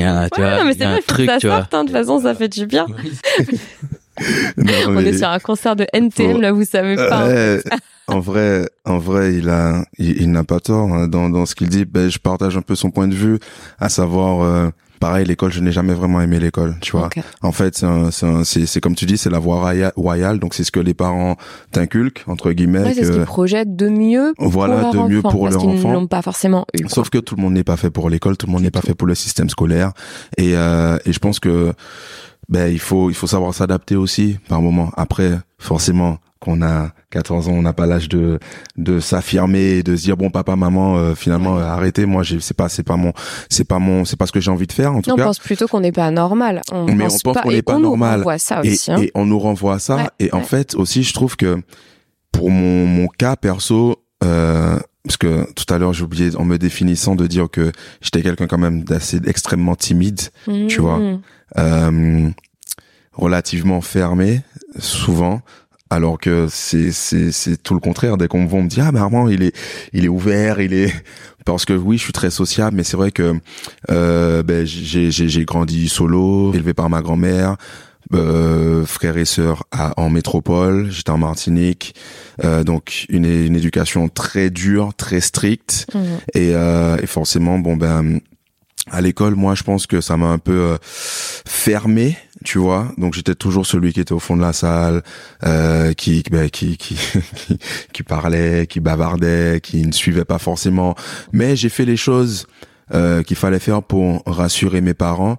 y a- tu Ouais, vois, non, mais y c'est a un vrai faut que truc, ça tu vois. hein, de toute façon ça fait du bien Non, on est sur un concert de NTM Faut- là vous savez pas. Ouais, en vrai, en vrai, il a, il, il n'a pas tort hein, dans dans ce qu'il dit. Ben, je partage un peu son point de vue, à savoir, euh, pareil, l'école, je n'ai jamais vraiment aimé l'école, tu vois. Ok. En fait, c'est comme tu dis, c'est la voie roya- royale, donc c'est ce que les parents t'inculquent entre guillemets. Ouais, c'est ce qu'ils projettent de mieux Voilà, pour de leur mieux enfant, pour parce leur qu'ils enfant. l'ont pas forcément eu. quoi. Sauf que tout le monde n'est pas fait pour l'école, tout le monde n'est pas fait pour le système scolaire, et euh, et je pense que ben il faut il faut savoir s'adapter aussi par moment. Après, forcément, qu'on a 14 ans, on n'a pas l'âge de de s'affirmer, de se dire bon papa, maman, euh, finalement Ouais. euh, arrêtez. Moi, c'est pas c'est pas mon c'est pas mon c'est pas ce que j'ai envie de faire en tout Non, on pense plutôt qu'on n'est pas normal. On Mais pense on pense pas, qu'on et n'est pas on nous normal. renvoie ça et, aussi. hein. et on nous renvoie à ça. Ouais, et en fait aussi, je trouve que pour mon mon cas perso. Euh, parce que tout à l'heure j'ai oublié en me définissant de dire que j'étais quelqu'un quand même d'assez extrêmement timide tu vois. Mmh. euh, relativement fermé souvent alors que c'est c'est c'est tout le contraire. Dès qu'on me voit on me dit ah mais Armand il est il est ouvert il est parce que oui je suis très sociable mais c'est vrai que euh, ben j'ai j'ai j'ai grandi solo élevé par ma grand-mère euh, frères et sœurs à, en métropole j'étais en Martinique euh, donc une une éducation très dure très stricte. Mmh. et, euh, et forcément, bon ben, à l'école, moi, je pense que ça m'a un peu euh, fermé, tu vois. Donc j'étais toujours celui qui était au fond de la salle, euh, qui, ben, qui, qui, qui, parlait, qui bavardait, qui ne suivait pas forcément. Mais j'ai fait les choses. euh, qu'il fallait faire pour rassurer mes parents.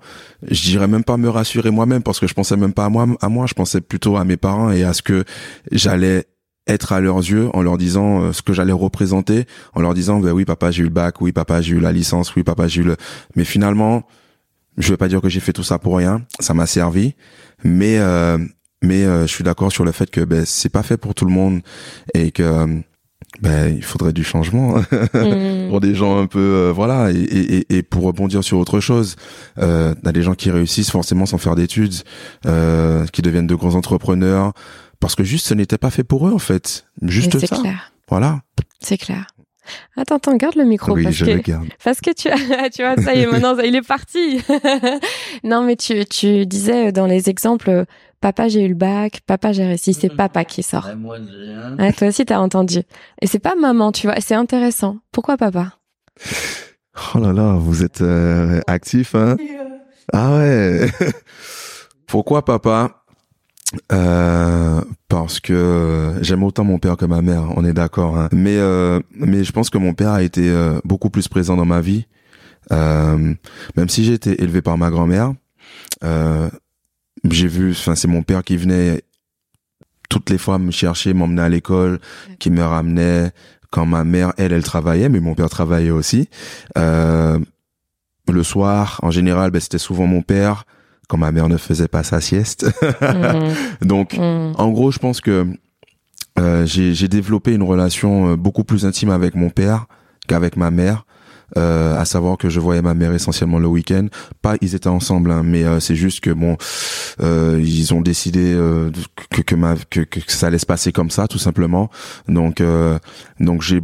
Je dirais même pas me rassurer moi-même parce que je pensais même pas à moi, à moi. Je pensais plutôt à mes parents et à ce que j'allais être à leurs yeux en leur disant euh, ce que j'allais représenter, en leur disant ben oui papa j'ai eu le bac, oui papa j'ai eu la licence, oui papa j'ai eu le. Mais finalement, je vais pas dire que j'ai fait tout ça pour rien, ça m'a servi, mais euh, mais euh, je suis d'accord sur le fait que ben c'est pas fait pour tout le monde et que euh, ben il faudrait du changement Mmh. pour des gens un peu euh, voilà et, et, et- pour rebondir sur autre chose euh, t'as des gens qui réussissent forcément sans faire d'études euh, qui deviennent de grands entrepreneurs parce que juste ce n'était pas fait pour eux en fait juste Mais ça clair. voilà C'est clair. Attends, attends, garde le micro oui parce je que le garde Parce que tu as, tu vois, ça y est, maintenant, ça- il est parti. non, mais tu, tu disais dans les exemples, euh, papa, j'ai eu le bac, papa, j'ai réussi, c'est papa qui sort. Moi, toi aussi, t'as entendu. Et c'est pas maman, tu vois, et c'est intéressant. Pourquoi papa? oh là là vous êtes euh, actif hein? Ah ouais pourquoi papa? Euh, parce que j'aime autant mon père que ma mère, on est d'accord. hein. Mais euh, mais je pense que mon père a été euh, beaucoup plus présent dans ma vie, Euh, même si j'ai été élevé par ma grand-mère. Euh, j'ai vu, enfin c'est mon père qui venait toutes les fois me chercher, m'emmener à l'école, qui me ramenait quand ma mère elle elle travaillait, mais mon père travaillait aussi. Euh, le soir, en général, ben, c'était souvent mon père quand ma mère ne faisait pas sa sieste. Mmh, Donc mmh. en gros, je pense que euh, j'ai développé une relation euh, beaucoup plus intime avec mon père qu'avec ma mère. Euh, à savoir que je voyais ma mère essentiellement le week-end. Pas, ils étaient ensemble, hein, mais euh, c'est juste que bon, euh, ils ont décidé euh, que que, ma, que que ça allait se passer comme ça, tout simplement. Donc euh, donc j'ai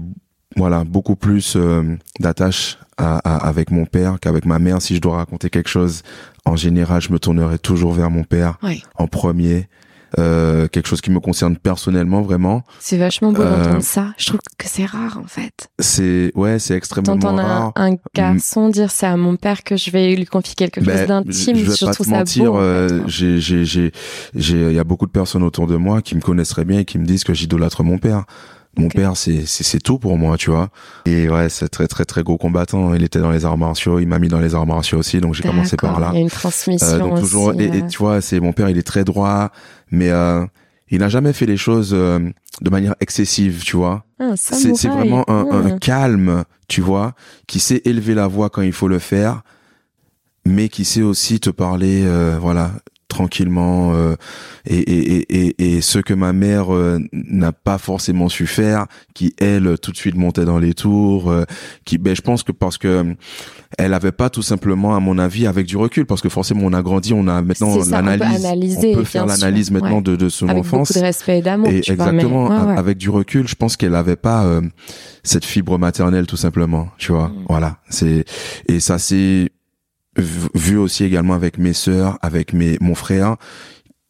voilà beaucoup plus euh, d'attache à, à- avec mon père qu'avec ma mère. Si je dois raconter quelque chose, en général, je me tournerai toujours vers mon père Oui. en premier. Euh, quelque chose qui me concerne personnellement vraiment C'est vachement beau Euh, d'entendre ça. Je trouve que c'est rare, en fait. c'est ouais c'est extrêmement rare un, un garçon dire c'est à mon père que je vais lui confier quelque chose Ben, d'intime. je Je pas trouve te ça mentir, beau. en euh, fait. j'ai, j'ai, j'ai, j'ai, il y a beaucoup de personnes autour de moi qui me connaissent très bien et qui me disent que j'idolâtre mon père. Mon père, c'est, c'est, c'est tout pour moi, tu vois. Et ouais, c'est très, très, très gros combattant. Il était dans les arts martiaux, il m'a mis dans les arts martiaux aussi, donc j'ai commencé par là. Il y a une transmission Euh, donc toujours, aussi, et, et tu vois, c'est mon père, il est très droit, mais euh, il n'a jamais fait les choses euh, de manière excessive, tu vois. Ah, C'est vraiment un, un calme, tu vois, qui sait élever la voix quand il faut le faire, mais qui sait aussi te parler, euh, voilà, tranquillement. euh, et, et, et, et, et ce que ma mère euh, n'a pas forcément su faire, qui elle tout de suite montait dans les tours, euh, qui, ben je pense que parce que elle avait pas tout simplement, à mon avis, avec du recul, parce que forcément on a grandi, on a maintenant on l'analyse, on peut faire l'analyse maintenant ouais. de, de son Avec enfance. beaucoup de respect et d'amour, vois. mais- exactement, ouais, a- ouais. avec du recul, je pense qu'elle avait pas euh, cette fibre maternelle tout simplement, tu vois. Mm. Voilà, c'est et ça c'est vu aussi également avec mes sœurs, avec mes mon frère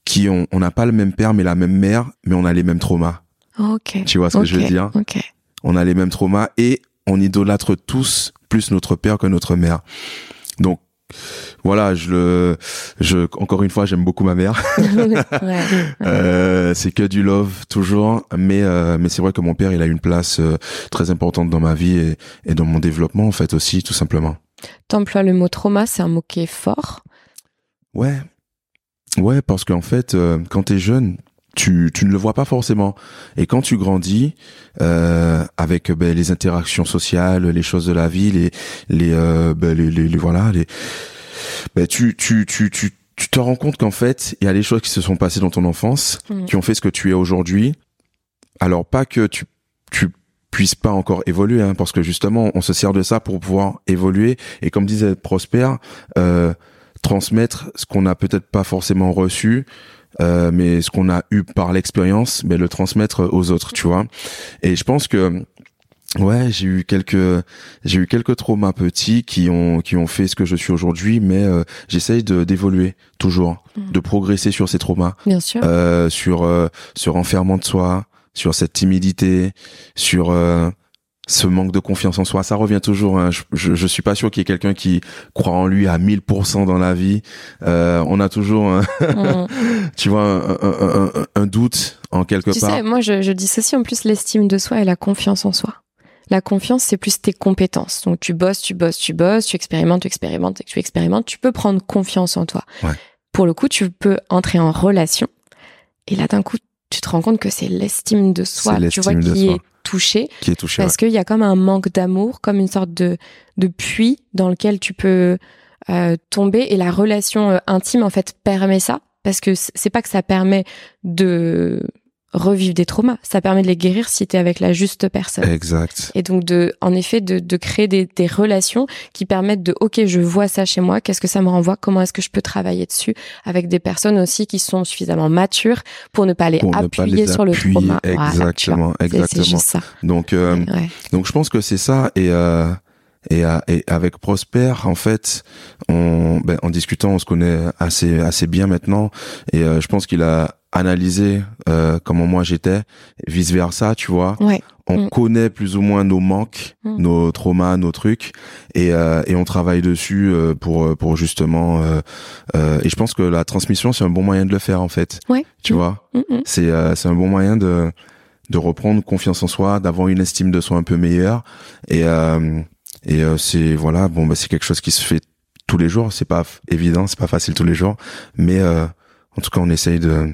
qui ont on n'a pas le même père mais la même mère, mais on a les mêmes traumas. Ok. Tu vois ce que je veux dire? Ok. On a les mêmes traumas et on idolâtre tous plus notre père que notre mère. Donc voilà, je le je encore une fois, j'aime beaucoup ma mère. ouais. Euh, c'est que du love toujours, mais euh, mais c'est vrai que mon père il a une place euh, très importante dans ma vie et, et dans mon développement en fait aussi tout simplement. T'emploies le mot trauma, c'est un mot qui est fort. Ouais, ouais parce qu'en fait euh, quand t'es jeune, tu, tu ne le vois pas forcément. Et quand tu grandis euh, avec ben, les interactions sociales, les choses de la vie, les les, euh, ben, les, les, les, voilà, les ben, tu, tu tu tu tu te rends compte qu'en fait, il y a des choses qui se sont passées dans ton enfance, Mm. qui ont fait ce que tu es aujourd'hui. Alors pas que tu tu puisses pas encore évoluer, hein, parce que justement, on se sert de ça pour pouvoir évoluer. Et comme disait Prosper, euh, transmettre ce qu'on n'a peut-être pas forcément reçu, euh, mais ce qu'on a eu par l'expérience, mais le transmettre aux autres, tu vois. Et je pense que ouais, j'ai eu quelques j'ai eu quelques traumas petits qui ont qui ont fait ce que je suis aujourd'hui, mais euh, j'essaye de d'évoluer toujours, Mhm. de progresser sur ces traumas, Bien sûr. euh, sur euh, ce renfermement de soi, sur cette timidité, sur euh, ce manque de confiance en soi, ça revient toujours. Hein. Je, je, je suis pas sûr qu'il y ait quelqu'un qui croit en lui à 1000% dans la vie. Euh, on a toujours, un- Mm. tu vois, un, doute en quelque Tu part. sais, moi, je, je dissocie en plus l'estime de soi et la confiance en soi. La confiance, c'est plus tes compétences. Donc, tu bosses, tu bosses, tu bosses, tu expérimentes, tu expérimentes, tu expérimentes. Tu peux prendre confiance en toi. Ouais. Pour le coup, tu peux entrer en relation. Et là, d'un coup, tu te rends compte que c'est l'estime de soi, tu vois, qui est touchée. qui est. Parce qu'il y a comme un manque d'amour, comme une sorte de, de puits dans lequel tu peux euh, tomber. Et la relation euh, intime, en fait, permet ça. Parce que c'est pas que ça permet de revivre des traumas, ça permet de les guérir si tu es avec la juste personne. Exact. Et donc, de, en effet, de, de créer des, des relations qui permettent de, OK, je vois ça chez moi, qu'est-ce que ça me renvoie, comment est-ce que je peux travailler dessus avec des personnes aussi qui sont suffisamment matures pour ne pas les Pour ne pas appuyer les sur le trauma. Voilà. Exactement, C'est- C'est exactement. juste ça. Donc, euh, Ouais. donc je pense que c'est ça. Et euh, et, euh, et avec Prosper, en fait, on, ben, en discutant, on se connaît assez assez bien maintenant. Et euh, je pense qu'il a analysé euh, comment moi j'étais, vice versa, tu vois. Ouais. On Mm. connaît plus ou moins nos manques, Mm. nos traumas, nos trucs, et euh, et on travaille dessus euh, pour pour justement. euh, euh, et je pense que la transmission c'est un bon moyen de le faire en fait. Ouais. Tu Mm. vois? C'est euh, c'est un bon moyen de de reprendre confiance en soi, d'avoir une estime de soi un peu meilleure et euh, et euh, c'est voilà bon bah c'est quelque chose qui se fait tous les jours, c'est pas évident, c'est pas facile tous les jours, mais euh, en tout cas on essaye de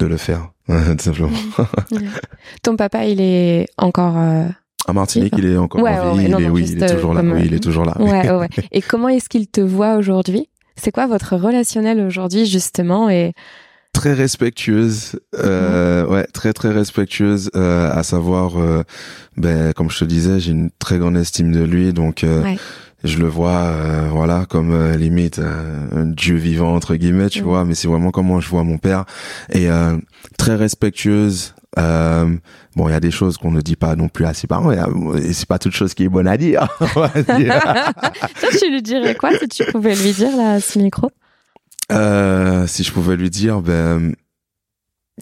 de le faire tout simplement. Ton papa, il est encore. euh, À Martinique, il est encore Ouais, en vie, ouais, il non, est non, oui, il est euh, toujours là, oui, il euh, est toujours là. Ouais. Et comment est-ce qu'il te voit aujourd'hui? C'est quoi votre relationnel aujourd'hui, justement Et très respectueuse, euh, ouais, très très respectueuse, euh, à savoir, euh, ben comme je te disais, j'ai une très grande estime de lui, donc euh, Ouais. Je le vois, euh, voilà, comme euh, limite euh, un dieu vivant entre guillemets, tu Mhm. vois, mais c'est vraiment comment je vois mon père et euh, très respectueuse. Euh, bon, il y a des choses qu'on ne dit pas non plus à ses parents, et, euh, c'est pas toute chose qui est bonne à dire. dire. toi, tu lui dirais quoi si tu pouvais lui dire, là, à ce micro? Euh, si je pouvais lui dire, ben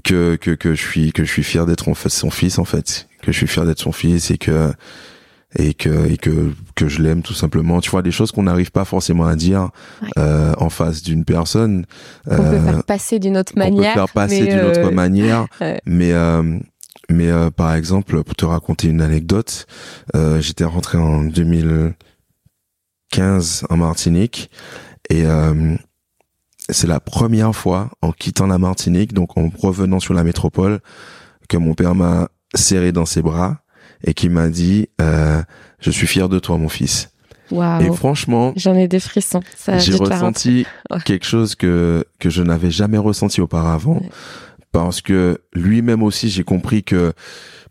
que que que je suis que je suis fier d'être son fils en fait, que je suis fier d'être son fils et que et que et que que je l'aime tout simplement. Tu vois des choses qu'on n'arrive pas forcément à dire Ouais. euh, en face d'une personne. On peut Euh, faire passer d'une autre qu'on manière. peut faire passer d'une euh, autre manière. ouais. Mais euh, mais euh, par exemple, pour te raconter une anecdote, euh, j'étais rentré en 2015 en Martinique et euh, c'est la première fois en quittant la Martinique, donc en revenant sur la métropole, que mon père m'a serré dans ses bras et qui m'a dit euh, je suis fier de toi mon fils. Et Waouh. franchement, J'en ai des frissons. J'ai ressenti Ouais. quelque chose que que je n'avais jamais ressenti auparavant Ouais. parce que lui-même aussi j'ai compris que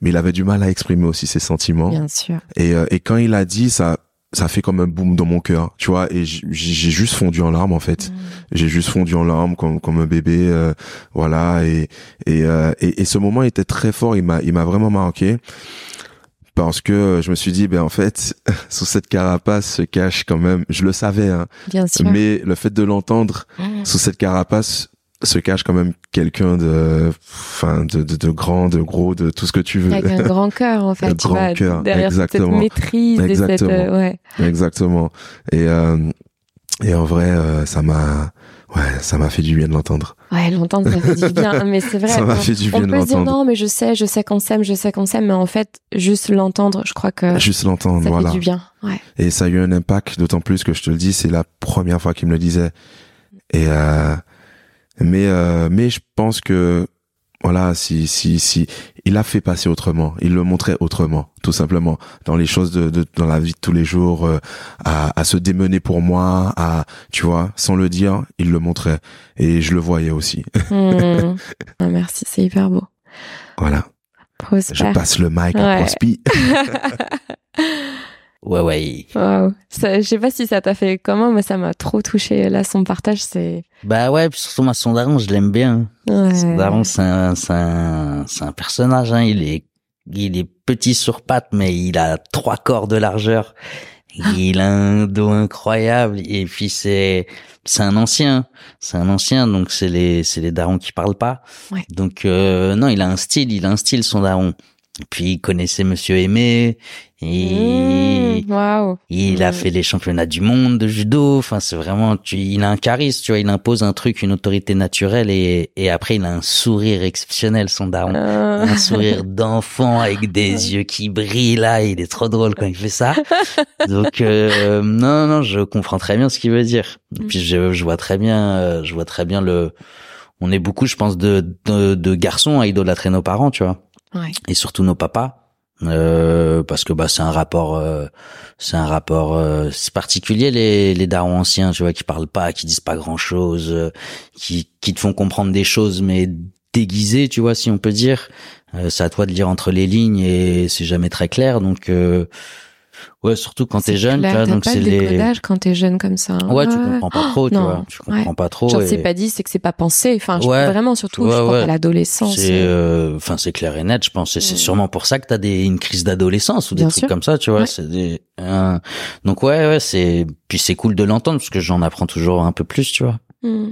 mais il avait du mal à exprimer aussi ses sentiments. Bien sûr. et euh, et quand il a dit ça ça fait comme un boom dans mon cœur tu vois et j'ai juste fondu en larmes en fait j'ai juste fondu en larmes comme comme un bébé euh, voilà et et, euh, et et ce moment était très fort il m'a il m'a vraiment marqué parce que je me suis dit ben en fait sous cette carapace se cache quand même je le savais hein, Bien sûr. mais le fait de l'entendre Mmh. sous cette carapace se cache quand même quelqu'un de enfin de, de de grand de gros de tout ce que tu veux Avec un grand cœur, en fait. Un tu grand vois, cœur, derrière cette exactement. maîtrise et cette. Exactement. euh, ouais. exactement et euh, et en vrai euh, ça m'a ouais ça m'a fait du bien de l'entendre Ouais, l'entendre, ça fait du bien. Mais c'est vrai. ça m'a on- fait du On bien de peut se dire non, mais je sais, je sais qu'on s'aime, je sais qu'on s'aime, mais en fait, juste l'entendre, je crois que juste l'entendre ça voilà fait du bien. Ouais. et ça a eu un impact d'autant plus que je te le dis c'est la première fois qu'il me le disait et euh, mais euh, mais je pense que voilà, si si si il a fait passer autrement, il le montrait autrement, tout simplement dans les choses de, de dans la vie de tous les jours, euh, à, à se démener pour moi, à tu vois, sans le dire, il le montrait et je le voyais aussi. Hmm. Ah, merci, c'est hyper beau. voilà, Prosper. je passe le mic Ouais. à Prospi. Ouais, ouais. Waouh. Ça- Je sais pas si ça t'a fait comment, mais ça m'a trop touché. Là, son partage, c'est. Bah ouais, puis surtout moi, son daron, je l'aime bien. Ouais. Son daron, c'est un, c'est un, c'est un personnage, hein. Il est, il est petit sur pattes, mais il a trois corps de largeur. Il a un dos incroyable. Et puis c'est, c'est un ancien. C'est un ancien, donc c'est les, c'est les darons qui parlent pas. Ouais. Donc, euh, non, il a un style, il a un style, son daron. Puis, il connaissait Monsieur Aimé. Et, Mmh, il a Mm. fait les championnats du monde de judo. Enfin, c'est vraiment, tu, il a un charisme, tu vois. Il impose un truc, une autorité naturelle, et, et après, il a un sourire exceptionnel, son daron. Euh, Un sourire d'enfant avec des yeux qui brillent là. Il est trop drôle quand il fait ça. Donc, euh, non, non, je comprends très bien ce qu'il veut dire. Et puis, je, je vois très bien, euh, je vois très bien le. On est beaucoup, je pense, de, de, de garçons à idolâtrer nos parents, tu vois Et surtout nos papas euh, parce que bah c'est un rapport euh, c'est un rapport euh, c'est particulier les les darons anciens tu vois qui parlent pas qui disent pas grand chose qui qui te font comprendre des choses mais déguisées tu vois si on peut dire. Euh, c'est à toi de lire entre les lignes et c'est jamais très clair donc euh, ouais surtout quand t'es jeune tu vois donc c'est le les quand t'es jeune comme ça. hein. ouais tu comprends pas trop tu Non, vois tu comprends ouais. pas trop Genre, et- c'est pas dit, c'est que c'est pas pensé. Enfin, je- Ouais. vraiment, surtout, Ouais, je pense ouais. à l'adolescence. C'est, euh, enfin, c'est clair et net, je pense. Et c'est Mm. sûrement pour ça que t'as des une crise d'adolescence ou des Bien trucs sûr. comme ça, tu vois. C'est des, euh, donc ouais, ouais, c'est, puis c'est cool de l'entendre parce que j'en apprends toujours un peu plus, tu vois. Hmm.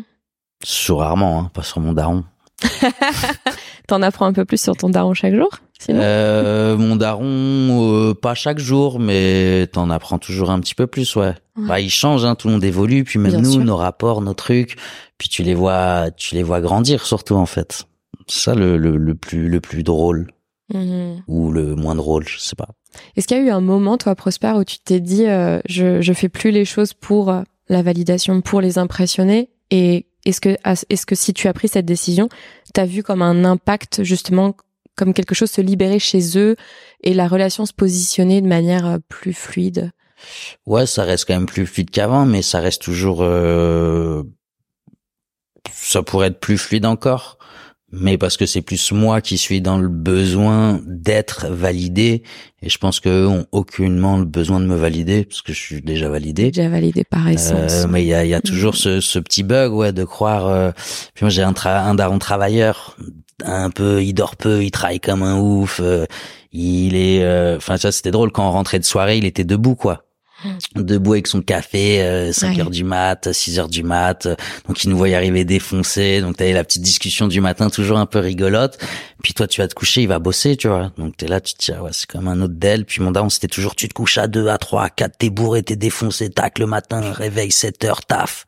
Sur rarement, hein, pas sur mon daron. T'en apprends un peu plus sur ton daron chaque jour sinon Euh, mon daron, euh, pas chaque jour, mais t'en apprends toujours un petit peu plus, ouais. Ouais. Bah, il change, hein, tout le monde évolue, puis même Bien nous, sûr. nos rapports, nos trucs, puis tu les vois, tu les vois grandir surtout en fait. C'est ça le, le, le plus le plus drôle Mhm. ou le moins drôle, je sais pas. Est-ce qu'il y a eu un moment, toi, Prosper, où tu t'es dit, euh, je, je fais plus les choses pour la validation, pour les impressionner Et est-ce que, est-ce que si tu as pris cette décision, t'as vu comme un impact, justement, comme quelque chose se libérer chez eux et la relation se positionner de manière euh, plus fluide? Ouais, ça reste quand même plus fluide qu'avant, mais ça reste toujours. euh, Ça pourrait être plus fluide encore, mais parce que c'est plus moi qui suis dans le besoin d'être validé, et je pense qu'eux ont aucunement le besoin de me valider parce que je suis déjà validé. Déjà validé par essence. Euh, mais il y a, y a toujours ce, ce petit bug, ouais, de croire. euh, Puis moi, j'ai un, un daron travailleur, un peu, il dort peu, il travaille comme un ouf. euh, il est, euh, enfin ça, c'était drôle quand on rentrait de soirée, il était debout, quoi. Debout avec son café, euh, 5 Ouais. heures du mat, 6 heures du mat. euh, Donc il nous voyait arriver défoncé. Donc t'avais la petite discussion du matin, toujours un peu rigolote. Puis toi, tu vas te coucher, il va bosser, tu vois. Donc t'es là, tu te dis, ah ouais, c'est comme un autre d'elle. Puis mon daron, c'était toujours, tu te couches à 2, à 3, à 4, t'es bourré, t'es défoncé, tac, le matin, réveil, 7 heures, taf.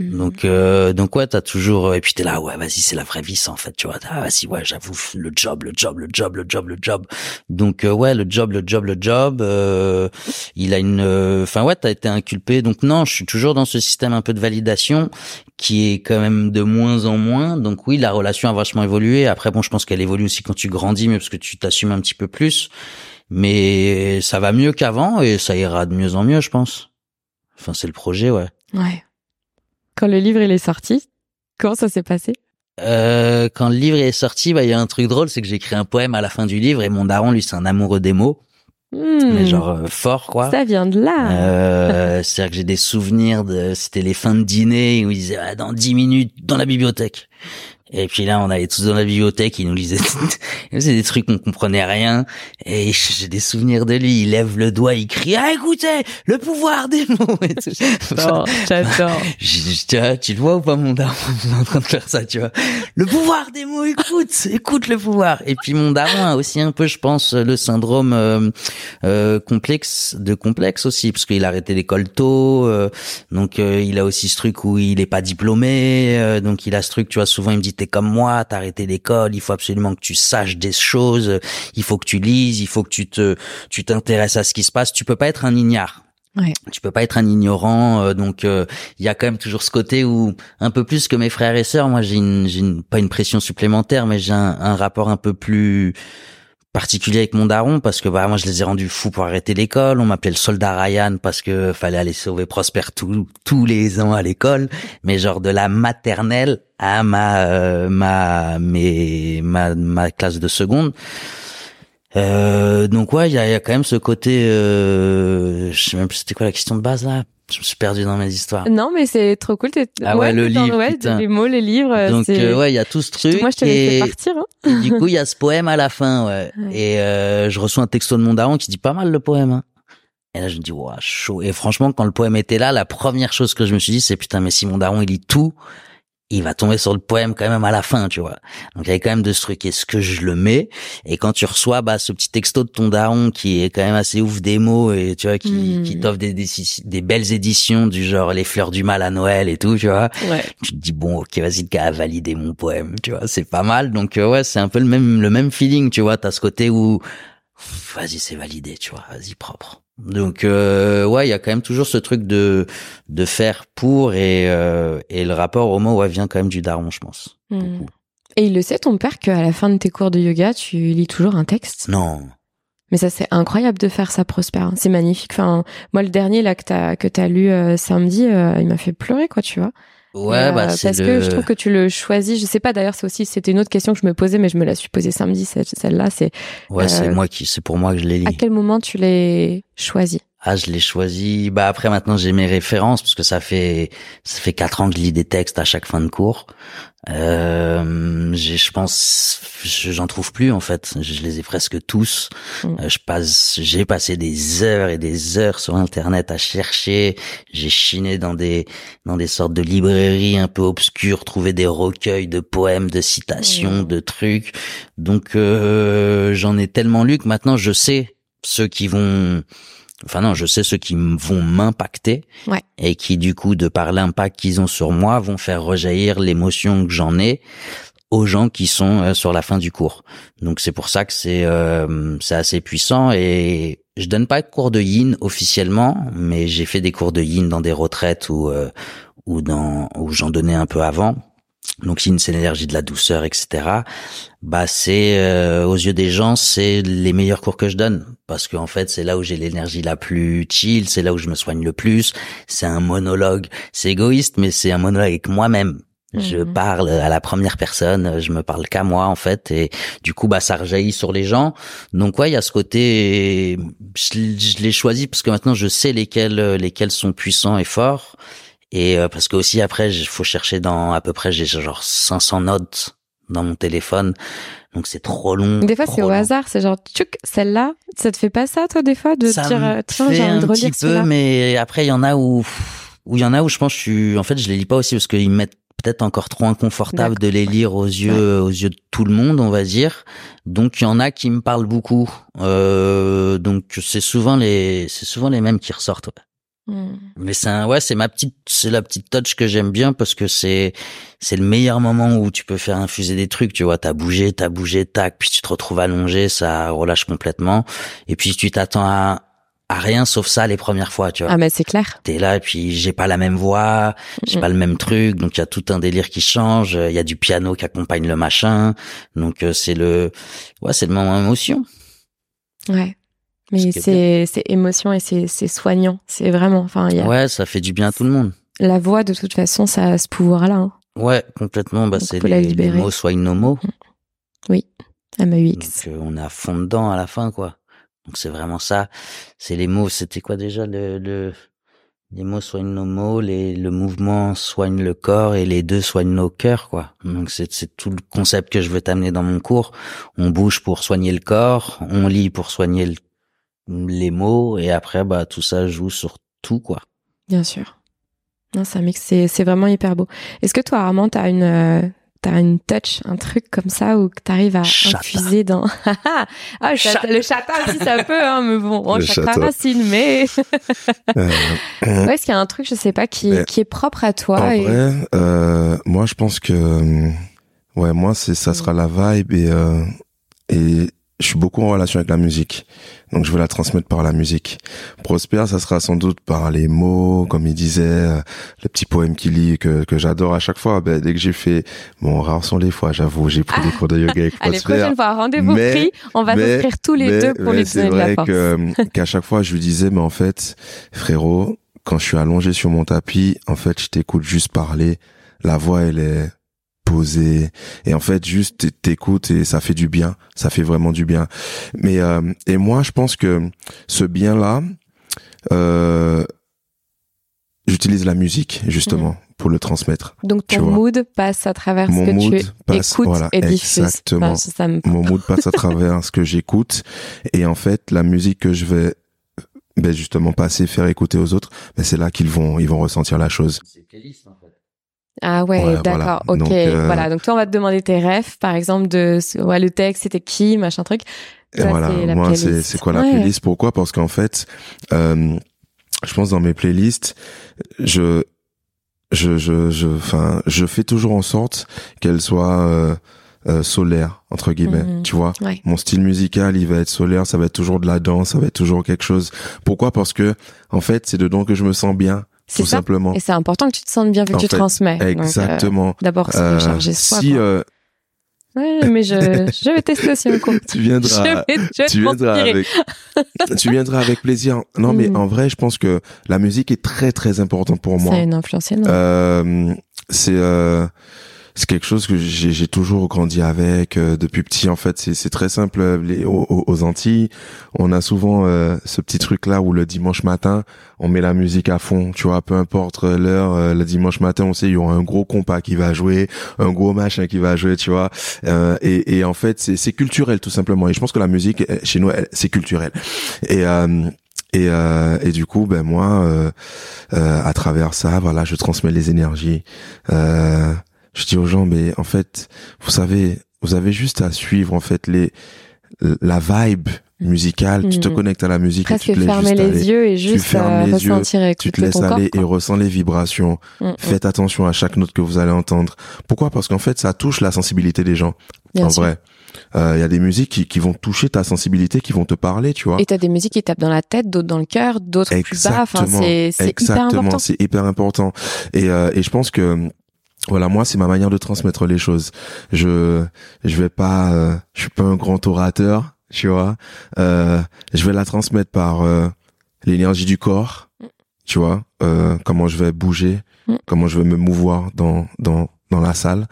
Mhm. Donc, euh, donc ouais, t'as toujours, et puis t'es là, ouais, vas-y, c'est la vraie vie, ça, en fait, tu vois. Ah, vas-y, ouais, j'avoue, le job, le job, le job, le job, le job. Donc, euh, ouais, le job, le job, le job. euh, il a une, euh, enfin ouais, t'as été inculpé. Donc non, je suis toujours dans ce système un peu de validation qui est quand même de moins en moins. Donc oui, la relation a vachement évolué. Après, bon, je pense qu'elle évolue aussi quand tu grandis, mais parce que tu t'assumes un petit peu plus. Mais ça va mieux qu'avant et ça ira de mieux en mieux, je pense. Enfin, c'est le projet, ouais. Ouais. Quand le livre il est sorti, comment ça s'est passé? Euh, quand le livre est sorti, bah il y a un truc drôle, c'est que j'ai écrit un poème à la fin du livre et mon daron, lui, c'est un amoureux des mots, mais Hmm. genre euh, fort quoi. Ça vient de là. Euh, C'est-à-dire que j'ai des souvenirs de, c'était les fins de dîner où il disait ah, dans dix minutes dans la bibliothèque. Et puis là, on allait tous dans la bibliothèque, il nous lisait, c'est des trucs qu'on comprenait rien. Et j'ai des souvenirs de lui, il lève le doigt, il crie ah écoutez le pouvoir des mots. J'adore, j'adore. Tu le vois ou pas mon daron? En train de faire ça, tu vois. Le pouvoir des mots, écoute, écoute le pouvoir. Et puis mon daron a aussi un peu, je pense, le syndrome euh, euh, complexe de complexe aussi, parce qu'il a arrêté l'école tôt, euh, donc euh, il a aussi ce truc où il est pas diplômé, euh, donc il a ce truc, tu vois, souvent il me dit t'es comme moi, t'as arrêté l'école, il faut absolument que tu saches des choses, il faut que tu lises, il faut que tu te tu t'intéresses à ce qui se passe, tu peux pas être un ignare. Ouais. Tu peux pas être un ignorant, euh, donc euh, il y a quand même toujours ce côté où un peu plus que mes frères et sœurs, moi j'ai une, j'ai une, pas une pression supplémentaire, mais j'ai un, un rapport un peu plus particulier avec mon daron parce que bah moi je les ai rendus fous pour arrêter l'école. On m'appelait le soldat Ryan parce que fallait aller sauver Prosper tous tous les ans à l'école, mais genre de la maternelle à ma euh, ma mes ma ma classe de seconde. Euh, donc ouais, il y a, y a, quand même ce côté. Euh, je sais même plus c'était quoi la question de base là. Je me suis perdu dans mes histoires. Non, mais c'est trop cool. Ah ouais, le livre, ouais, les mots, les livres. Donc euh, ouais, il y a tout ce truc. Moi, je te et... partir. Hein. et du coup, il y a ce poème à la fin, ouais. Ouais. Et euh, je reçois un texto de mon daron qui dit pas mal le poème. Hein. Et là, je me dis, waouh, chaud. Et franchement, quand le poème était là, la première chose que je me suis dit, c'est putain, mais si mon daron il lit tout, il va tomber sur le poème quand même à la fin, tu vois. Donc il y avait quand même de ce truc. Est-ce que je le mets? Et quand tu reçois bah ce petit texto de ton daron qui est quand même assez ouf des mots et tu vois qui, Mm. qui t'offre des, des des belles éditions du genre les fleurs du mal à Noël et tout, tu vois. Ouais. Tu te dis bon, ok, vas-y le gars a validé mon poème, tu vois. C'est pas mal. Donc euh, ouais, c'est un peu le même le même feeling, tu vois. T'as ce côté où vas-y c'est validé, tu vois. Vas-y propre. Donc euh, ouais, il y a quand même toujours ce truc de de faire pour et euh, et le rapport au mot ouais, vient quand même du daron, je pense. Hmm. Et il le sait, ton père, qu'à la fin de tes cours de yoga, tu lis toujours un texte? Non. Mais ça, c'est incroyable de faire ça, Prosper. hein. C'est magnifique. Enfin, moi, le dernier là que t'as que t'as lu euh, samedi, euh, il m'a fait pleurer, quoi, tu vois. Ouais, bah euh, c'est parce le... que je trouve que tu le choisis. Je sais pas. D'ailleurs, c'est aussi c'était une autre question que je me posais, mais je me la suis posée samedi. Celle-là, c'est ouais, c'est euh, moi qui c'est pour moi que je l'ai à lu. quel moment tu l'as choisi Ah, je l'ai choisi. Bah après maintenant j'ai mes références parce que ça fait ça fait quatre ans que je lis des textes à chaque fin de cours. Euh, je pense, je- j'en trouve plus en fait. Je les ai presque tous. Mm. Euh, je passe, j'ai passé des heures et des heures sur internet à chercher. J'ai chiné dans des dans des sortes de librairies un peu obscures, trouvé des recueils de poèmes, de citations, Mm. de trucs. Donc euh, j'en ai tellement lu que maintenant je sais ceux qui vont enfin non, je sais ceux qui vont m'impacter Ouais. et qui du coup de par l'impact qu'ils ont sur moi vont faire rejaillir l'émotion que j'en ai aux gens qui sont euh, sur la fin du cours. Donc c'est pour ça que c'est euh, c'est assez puissant et je donne pas de cours de yin officiellement, mais j'ai fait des cours de yin dans des retraites ou euh, ou dans où j'en donnais un peu avant. Donc yin c'est l'énergie de la douceur, etc. Bah c'est euh, aux yeux des gens c'est les meilleurs cours que je donne parce qu'en fait c'est là où j'ai l'énergie la plus chill, c'est là où je me soigne le plus. C'est un monologue, c'est égoïste mais c'est un monologue avec moi-même. Je Mhm. parle à la première personne, je me parle qu'à moi en fait, et du coup bah ça rejaillit sur les gens. Donc ouais, il y a ce côté, je, je l'ai choisi parce que maintenant je sais lesquels lesquels sont puissants et forts, et euh, parce que aussi après il faut chercher dans à peu près j'ai genre 500 notes dans mon téléphone, donc c'est trop long. Des fois, c'est au hasard. C'est genre, tchouk, celle-là, ça te fait pas ça, toi, des fois, de ça dire, euh, tiens, j'ai envie un de relire petit peu, mais après il y en a où où il y en a où je pense que je suis, en fait je les lis pas aussi parce qu'ils me mettent peut-être encore trop inconfortable de les lire aux yeux aux yeux de tout le monde on va dire donc il y en a qui me parlent beaucoup euh, donc c'est souvent les c'est souvent les mêmes qui ressortent ouais. Hmm. mais c'est un, ouais c'est ma petite c'est la petite touch que j'aime bien parce que c'est c'est le meilleur moment où tu peux faire infuser des trucs tu vois t'as bougé t'as bougé tac puis tu te retrouves allongé ça relâche complètement et puis tu t'attends à à rien sauf ça les premières fois tu vois Ah, mais c'est clair. t'es là et puis j'ai pas la même voix, j'ai Mm. pas le même truc, donc il y a tout un délire qui change, il y a du piano qui accompagne le machin, donc euh, c'est le ouais c'est le moment émotion. Ouais. Ce Mais c'est c'est émotion et c'est soignant. C'est vraiment. Enfin, il y a Ouais, ça fait du bien à tout le monde. la voix de toute façon, ça a ce pouvoir-là. Hein. Ouais, complètement. Bah Donc, c'est les, les mots soignent nos mots, Oui. donc MAUX. euh, on est à fond dedans à la fin quoi. Donc c'est vraiment ça. C'est les mots. C'était quoi déjà le, le les mots soignent nos mots, les, le mouvement soigne le corps et les deux soignent nos cœurs, quoi. Donc c'est, c'est tout le concept que je veux t'amener dans mon cours. On bouge pour soigner le corps, on lit pour soigner le- les mots et après bah tout ça joue sur tout, quoi. Bien sûr. Non, un mix. C'est c'est vraiment hyper beau. Est-ce que toi, Armand, t'as une euh, t'as une touch, un truc comme ça où t'arrives à Chata. infuser dans ah le chata, le chata aussi ça peut hein mais bon on chata racine mais Euh, ouais est-ce qu'il y a un truc je sais pas qui qui est propre à toi en et- vrai, euh, moi je pense que euh, ouais moi c'est ça sera la vibe et euh, et je suis beaucoup en relation avec la musique. Donc je veux la transmettre par la musique. Prosper, ça sera sans doute par les mots, comme il disait, euh, les petits poèmes qu'il lit que, que j'adore à chaque fois. Ben, dès que j'ai fait, bon, rares sont les fois, j'avoue, j'ai pris des cours de yoga avec Allez, Prosper. prochaine fois, rendez-vous pris. On va s'inscrire tous les Mais- deux pour c'est donner de la vrai force. que, qu'à chaque fois, je lui disais, mais en fait, frérot, quand je suis allongé sur mon tapis, en fait, je t'écoute juste parler. La voix, elle est posée. Et en fait, juste t'écoutes et ça fait du bien. Ça fait vraiment du bien. Mais, euh, et moi, je pense que ce bien-là, euh, j'utilise la musique, justement, pour le transmettre. Donc ton mood passe à travers Mon ce que mood tu passe- écoutes voilà, et diffuses. exactement. Enfin, ça, ça me- mon mood passe à travers ce que j'écoute et en fait la musique que je vais ben justement passer faire écouter aux autres ben c'est là qu'ils vont ils vont ressentir la chose C'est playlist en fait. Ah ouais, Ouais, d'accord. voilà. Ok, Donc, euh, voilà. Donc toi, on va te demander tes refs, par exemple, de ouais, le texte, c'était qui, machin truc. et voilà moi c'est quoi la Ouais. playlist? Pourquoi? Parce qu'en fait euh, je pense dans mes playlists je je je je enfin je fais toujours en sorte qu'elles soient euh, euh, solaires entre guillemets Mhm. tu vois? Ouais. mon style musical il va être solaire ça va être toujours de la danse ça va être toujours quelque chose pourquoi? Parce que en fait c'est dedans que je me sens bien tout ça. simplement Et c'est important que tu te sentes bien vu que En tu fait, transmets. Euh, exactement D'abord, c'est Euh, recharger soi. si euh, Ouais, mais je, je vais tester aussi un coup. tu viendras je vais, je vais tu viendras avec tu viendras avec plaisir non mais Mm. en vrai je pense que la musique est très très importante pour moi a une influence énorme. Euh, c'est euh, c'est quelque chose que j'ai toujours grandi avec euh, depuis petit en fait. C'est très simple euh, les, aux, aux- Antilles on a souvent euh, ce petit truc là où le dimanche matin on met la musique à fond tu vois peu importe l'heure euh, le dimanche matin on sait il y aura un gros compas qui va jouer un gros machin qui va jouer tu vois. Euh, et, et en fait c'est culturel tout simplement. Et je pense que la musique chez nous c'est culturel. Et euh, et, euh, et du coup, ben moi, euh, euh, à travers ça, voilà, je transmets les énergies. Euh, je dis aux gens, mais en fait, vous savez, vous avez juste à suivre en fait les la vibe musicale. Tu te Mhm. connectes à la musique et Presque tu te laisses fermer les aller. yeux et juste fermes euh, les yeux, ressentir et Tu te laisses corps. aller et ressens les vibrations. Mm, mm. Faites attention à chaque note que vous allez entendre. Pourquoi? Parce qu'en fait, ça touche la sensibilité des gens. Bien en sûr. vrai, il y a des musiques qui, qui vont toucher ta sensibilité, qui vont te parler, tu vois. Et t'as des musiques qui tapent dans la tête, d'autres dans le cœur, d'autres plus bas. Enfin, Exactement. c'est hyper Exactement, important. c'est hyper important. Et, euh, et je pense que voilà, moi, c'est ma manière de transmettre les choses. Je je vais pas, euh, je suis pas un grand orateur, tu vois. Euh, je vais la transmettre par euh, l'énergie du corps, tu vois. Euh, comment je vais bouger, Mm. comment je vais me mouvoir dans dans dans la salle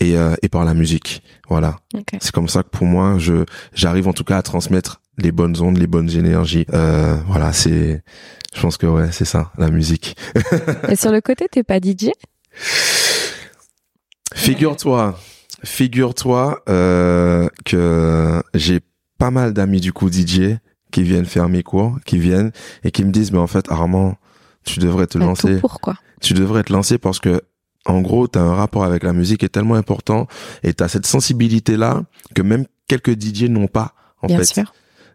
et euh, et par la musique. Voilà. Ok. C'est comme ça que pour moi, je j'arrive en tout cas à transmettre les bonnes ondes, les bonnes énergies. Euh, voilà, c'est, je pense que ouais, c'est ça, la musique. Et sur le côté, t'es pas DJ Figure-toi, figure-toi euh, que j'ai pas mal d'amis du coup DJ qui viennent faire mes cours, qui viennent et qui me disent mais en fait Armand, tu devrais te T'as lancer, Tout pour quoi tu devrais te lancer parce que en gros, tu as un rapport avec la musique qui est tellement important et tu as cette sensibilité là que même quelques DJ n'ont pas en Bien fait. sûr.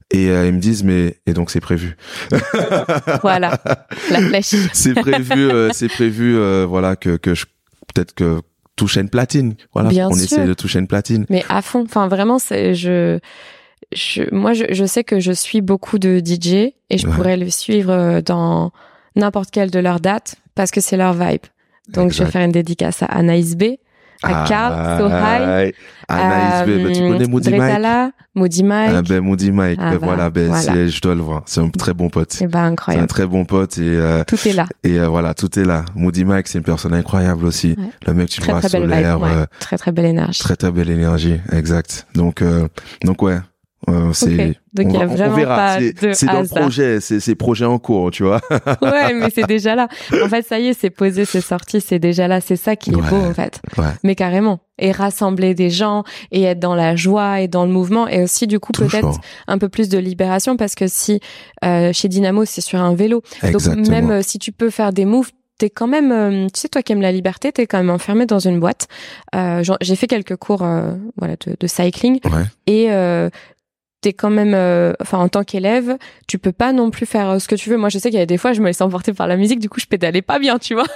Et euh, ils me disent mais et donc c'est prévu. Voilà, la flèche. c'est prévu euh, c'est prévu euh, voilà que que je peut-être que toucher une platine. Voilà, Bien on sûr. essaie de toucher une platine. Mais à fond. Enfin, vraiment, c'est je. Je, moi, je, je sais que je suis beaucoup de DJ et je Ouais. pourrais le suivre euh, dans n'importe quelle de leurs dates parce que c'est leur vibe. Donc, je vais faire une dédicace à Anaïs B, à Carl, So High, Anaïs ben, tu connais Moody Mike? Moody Mike. ah, ben Moody Mike, Ah, ben, bah, voilà, ben voilà. c'est- je dois le voir. C'est un très bon pote. C'est ben C'est un incroyable. très bon pote et euh, Tout est là. et euh, voilà, tout est là. Moody Mike, c'est une personne incroyable aussi. Ouais. Le mec, tu le Très vois très belle solaire, vibe. ouais. euh, Très très belle énergie. très très belle énergie, exact. Donc euh, donc ouais, euh, c'est Ok. Donc, il y a on, verra. pas C'est- de C'est dans le projet, c'est c'est projet en cours, tu vois. ouais, mais c'est déjà là. En fait, ça y est, c'est posé, c'est sorti, c'est déjà là. C'est ça qui est Ouais. beau, en fait. Ouais. Mais carrément. Et rassembler des gens et être dans la joie et dans le mouvement et aussi, du coup, peut-être un peu plus de libération parce que si euh, chez Dynamo, c'est sur un vélo. Exactement. Donc, même euh, si tu peux faire des moves, t'es quand même, euh, tu sais, toi qui aimes la liberté, t'es quand même enfermé dans une boîte. Euh, J'ai fait quelques cours, euh, voilà, de, de cycling Ouais. et euh, t'es quand même, euh, enfin en tant qu'élève, tu peux pas non plus faire euh, ce que tu veux. Moi, je sais qu'il y a des fois, je me laisse emporter par la musique, du coup, je pédalais pas bien, tu vois.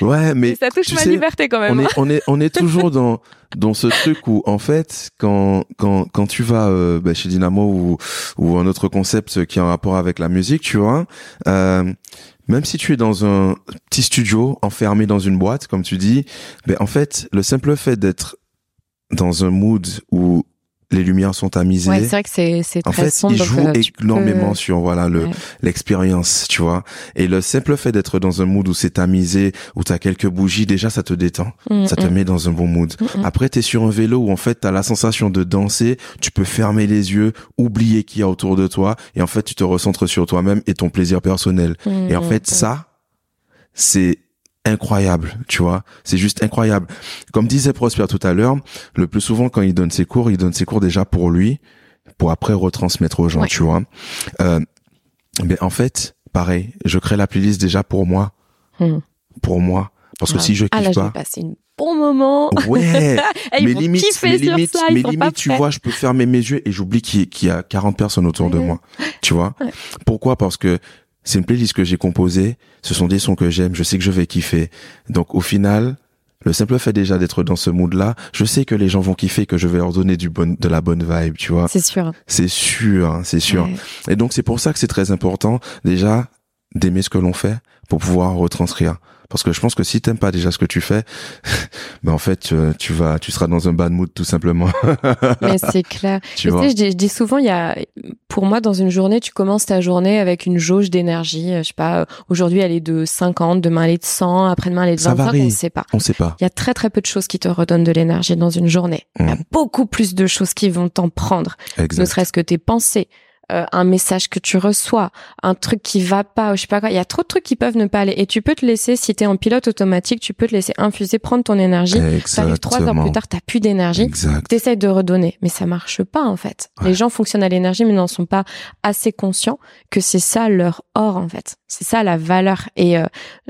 Ouais, mais Et ça touche ma sais, liberté quand même. on est on est on est toujours dans dans ce truc où en fait quand quand quand tu vas euh, bah, chez Dynamo ou ou un autre concept qui a un rapport avec la musique tu vois euh, même si tu es dans un petit studio enfermé dans une boîte comme tu dis ben en fait le simple fait d'être dans un mood où les lumières sont tamisées Ouais, c'est vrai que c'est c'est en très fait, sombre. il donc, joue euh, tu peux- énormément sur voilà le Ouais. l'expérience, tu vois. Et le simple fait d'être dans un mood où c'est tamisé, où t'as quelques bougies, déjà ça te détend, Mm, ça te mm, met dans un bon mood. mm, mm. Après, t'es sur un vélo où en fait t'as la sensation de danser, tu peux fermer les yeux, oublier qui y a autour de toi, et en fait tu te recentres sur toi-même et ton plaisir personnel. Et en fait, ça, c'est incroyable, tu vois. C'est juste incroyable. Comme disait Prosper tout à l'heure, le plus souvent quand il donne ses cours, il donne ses cours déjà pour lui, pour après retransmettre aux gens, Ouais. tu vois. Euh, mais en fait, pareil, je crée la playlist déjà pour moi, Mm. pour moi. Parce que Ah. si je ah là, kiffe je vais pas, passer une bon moment. ouais, limites, kiffer mes sur limites, ça, pas limites, tu vois, je peux fermer mes yeux et j'oublie qu'il y, a- qu'il y a 40 personnes autour de moi. Tu vois? Ouais. Pourquoi? Parce que c'est une playlist que j'ai composée. Ce sont des sons que j'aime. Je sais que je vais kiffer. Donc, au final, le simple fait déjà d'être dans ce mood-là, je sais que les gens vont kiffer, que je vais leur donner du bon, de la bonne vibe, tu vois. C'est sûr. C'est sûr, hein, c'est sûr. Ouais. Et donc, c'est pour ça que c'est très important, déjà, d'aimer ce que l'on fait pour pouvoir retranscrire. Parce que je pense que si t'aimes pas déjà ce que tu fais, ben en fait, tu, tu vas, tu seras dans un bad mood tout simplement. Mais c'est clair. tu vois. sais, je dis, je dis souvent, il y a, pour moi, dans une journée, tu commences ta journée avec une jauge d'énergie. Euh, Je sais pas, euh, aujourd'hui, elle est de 50, demain, elle est de 100, après-demain, elle est de Ça 25, varie. on sait pas. On sait pas. Il y a très très peu de choses qui te redonnent de l'énergie dans une journée. Il y a Mm. beaucoup plus de choses qui vont t'en prendre. Ne Exact. serait-ce que tes pensées, euh, un message que tu reçois, un truc qui va pas, ou je sais pas quoi. Il y a trop de trucs qui peuvent ne pas aller. Et tu peux te laisser, si t'es en pilote automatique, tu peux te laisser infuser, prendre ton énergie. T'arrives trois heures plus tard, t'as plus d'énergie. T'essayes de redonner, mais ça marche pas en fait. Ouais. Les gens fonctionnent à l'énergie, mais n'en sont pas assez conscients que c'est ça leur or en fait. C'est ça la valeur et euh,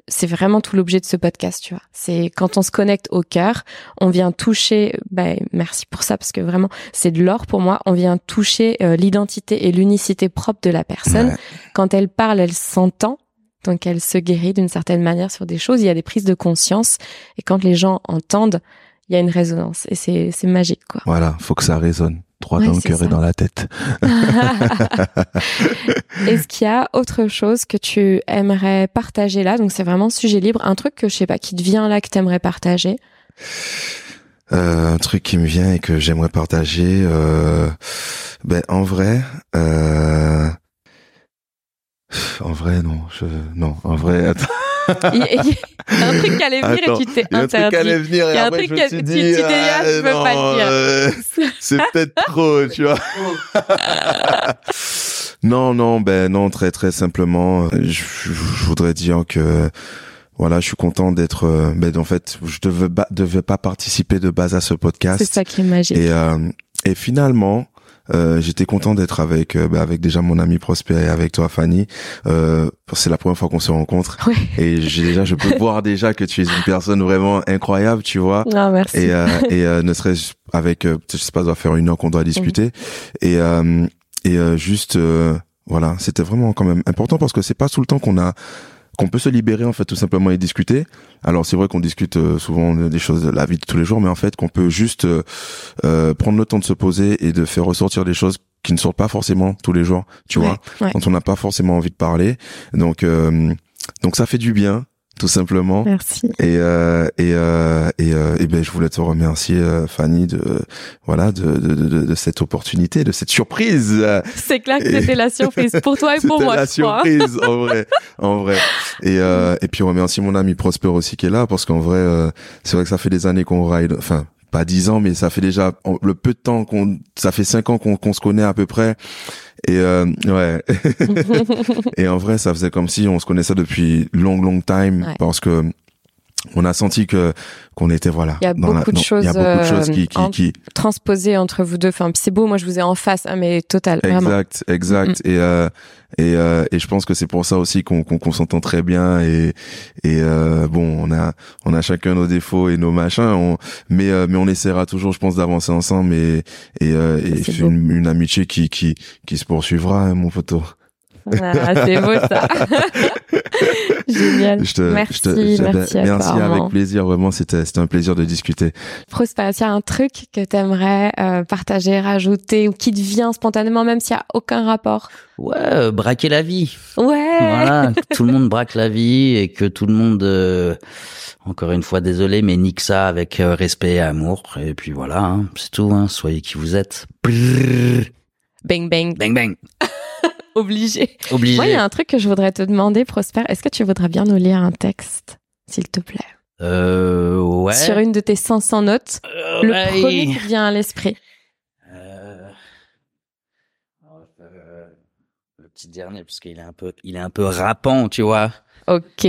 c'est vraiment tout l'objet de ce podcast, tu vois. C'est quand on se connecte au cœur, on vient toucher. Ben merci pour ça parce que vraiment c'est de l'or pour moi. On vient toucher euh, l'identité et l'unicité propre de la personne. Ouais. Quand elle parle, elle s'entend. Donc elle se guérit d'une certaine manière sur des choses. Il y a des prises de conscience et quand les gens entendent, il y a une résonance et c'est c'est magique quoi. Voilà, faut que ça résonne. Droit Ouais, dans le cœur et dans la tête. Est-ce qu'il y a autre chose que tu aimerais partager là? Donc c'est vraiment sujet libre, un truc que je sais pas qui te vient là que tu aimerais partager? Euh, un truc qui me vient et que j'aimerais partager. Euh, ben en vrai, euh, en vrai non, je, non, en vrai. Attends, Il y a- il y a un truc qui allait venir Attends, et tu t'es il y a un truc qui interdit. allait venir et y a un après truc je me que suis tu- dit, tu t'es dit, ah, je peux non, pas le dire. euh, c'est peut-être trop, tu vois. non, non, ben non, très très simplement, je voudrais dire que voilà, je suis content d'être. euh, Ben en fait, je devais pas, devais pas participer de base à ce podcast. C'est ça qui est magique. Et, euh, et finalement, euh, j'étais content d'être avec euh, bah, avec déjà mon ami Prosper et avec toi Fanny. Euh, c'est la première fois qu'on se rencontre Ouais. et j'ai déjà je peux voir déjà que tu es une personne vraiment incroyable, tu vois. Ah, merci. Et euh, et euh, ne serait-ce avec je sais pas, ça doit faire une heure qu'on doit discuter et euh, et euh, juste euh, voilà, c'était vraiment quand même important parce que c'est pas tout le temps qu'on a qu'on peut se libérer en fait tout simplement et discuter. Alors c'est vrai qu'on discute euh, souvent de- des choses de la vie de tous les jours, mais en fait qu'on peut juste euh, euh, prendre le temps de se poser et de faire ressortir des choses qui ne sortent pas forcément tous les jours, tu Ouais, vois, ouais. quand on n'a pas forcément envie de parler. Donc euh, donc ça fait du bien tout simplement. Merci. Et euh, et euh, et, euh, et ben je voulais te remercier euh, Fanny de voilà de, de, de, de cette opportunité, de cette surprise. C'est clair que Et- c'était la surprise pour toi et pour C'était moi, la je crois. surprise, en vrai, en vrai. Et euh, et puis remercier mon ami Prosper aussi qui est là parce qu'en vrai, euh, c'est vrai que ça fait des années qu'on ride, enfin pas dix ans, mais ça fait déjà le peu de temps qu'on, ça fait cinq ans qu'on qu'on se connaît à peu près. Et euh, ouais. et en vrai, ça faisait comme si on se connaissait depuis long, long time Ouais. parce que on a senti que qu'on était voilà. Il y a dans la- beaucoup de dans- choses, Il y a beaucoup de choses euh, qui qui, en- qui Transposé entre vous deux. Enfin, c'est beau. Moi, je vous ai en face, hein, mais total, vraiment. exact, exact. Et euh, et euh, et je pense que c'est pour ça aussi qu'on qu'on qu'on s'entend très bien. Et et euh, bon, on a on a chacun nos défauts et nos machins. On, mais euh, mais on essaiera toujours, je pense, d'avancer ensemble. Et et, euh, et C'est une, une amitié qui qui qui se poursuivra, hein, mon photo. Ah, c'est beau ça. Génial. Je te, merci, je te, je- merci à merci toi, avec plaisir. Vraiment, c'était c'était un plaisir de discuter. Prosper, qu'il y a un truc que t'aimerais euh, partager, rajouter ou qui te vient spontanément, même s'il y a aucun rapport? Ouais, euh, braquer la vie. Ouais. Voilà, que tout le monde braque la vie et que tout le monde, euh, encore une fois, désolé, mais nique ça avec euh, respect et amour. Et puis voilà, hein, c'est tout. Hein, soyez qui vous êtes. Brrr. Bang bang. Bang bang. Obligé. Obligé. Moi, il y a un truc que je voudrais te demander, Prosper. Est-ce que tu voudrais bien nous lire un texte, s'il te plaît, Euh, ouais. sur une de tes 500 notes, Euh, le ouais. premier qui vient à l'esprit. Euh, euh, le petit dernier, parce qu'il est un peu, il est un peu rappant, tu vois. Ok.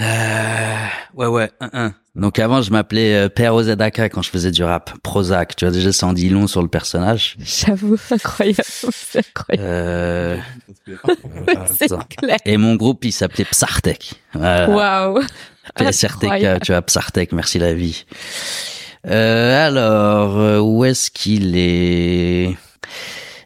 Euh, ouais, ouais, un, un. Donc avant, je m'appelais euh, Père Ozedaka quand je faisais du rap. Prozac, tu vois, déjà, ça en dit long sur le personnage. J'avoue, incroyable. C'est incroyable. Euh, C'est clair. Et mon groupe, il s'appelait Psartek. Waouh. PSRTK, Incroyable. tu vois, Psartek, merci la vie. Euh, alors, euh, où est-ce qu'il est?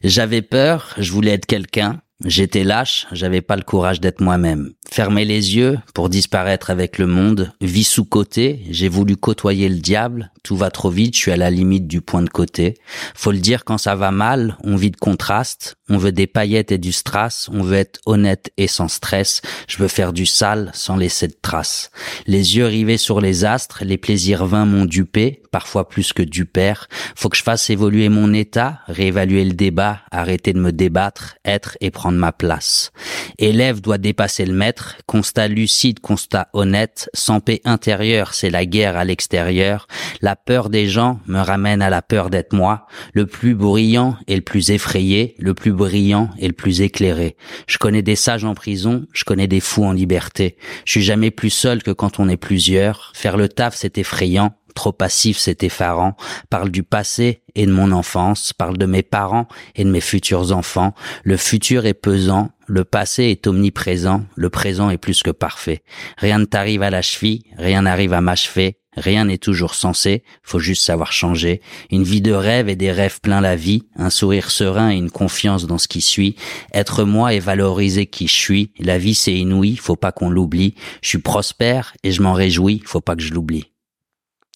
J'avais peur, je voulais être quelqu'un. J'étais lâche, j'avais pas le courage d'être moi-même. Fermer les yeux pour disparaître avec le monde, vie sous côté, j'ai voulu côtoyer le diable, tout va trop vite, je suis à la limite du point de côté. Faut le dire quand ça va mal, on vit de contraste, on veut des paillettes et du strass, on veut être honnête et sans stress, je veux faire du sale sans laisser de traces. Les yeux rivés sur les astres, les plaisirs vains m'ont dupé, parfois plus que du père. Faut que je fasse évoluer mon état, réévaluer le débat, arrêter de me débattre, être et prendre ma place. Élève doit dépasser le maître, constat lucide, constat honnête, sans paix intérieure, c'est la guerre à l'extérieur. La peur des gens me ramène à la peur d'être moi, le plus brillant et le plus effrayé, le plus brillant et le plus éclairé. Je connais des sages en prison, je connais des fous en liberté. Je suis jamais plus seul que quand on est plusieurs. Faire le taf, c'est effrayant. Trop passif, c'est effarant. Parle du passé et de mon enfance. Parle de mes parents et de mes futurs enfants. Le futur est pesant. Le passé est omniprésent. Le présent est plus que parfait. Rien ne t'arrive à la cheville. Rien n'arrive à m'achever. Rien n'est toujours censé, faut juste savoir changer. Une vie de rêve et des rêves plein la vie, un sourire serein et une confiance dans ce qui suit. Être moi et valoriser qui je suis. La vie c'est inouï, faut pas qu'on l'oublie. Je suis prospère et je m'en réjouis, faut pas que je l'oublie.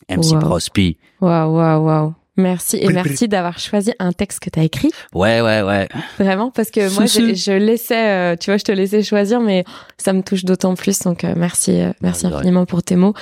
MC Wow. Prospi. Waouh, waouh, waouh. Merci et merci d'avoir choisi un texte que tu as écrit. Ouais, ouais, ouais. Vraiment, parce que moi, je, je laissais, euh, tu vois, je te laissais choisir, mais ça me touche d'autant plus. Donc, euh, merci, euh, merci rien. infiniment pour tes mots.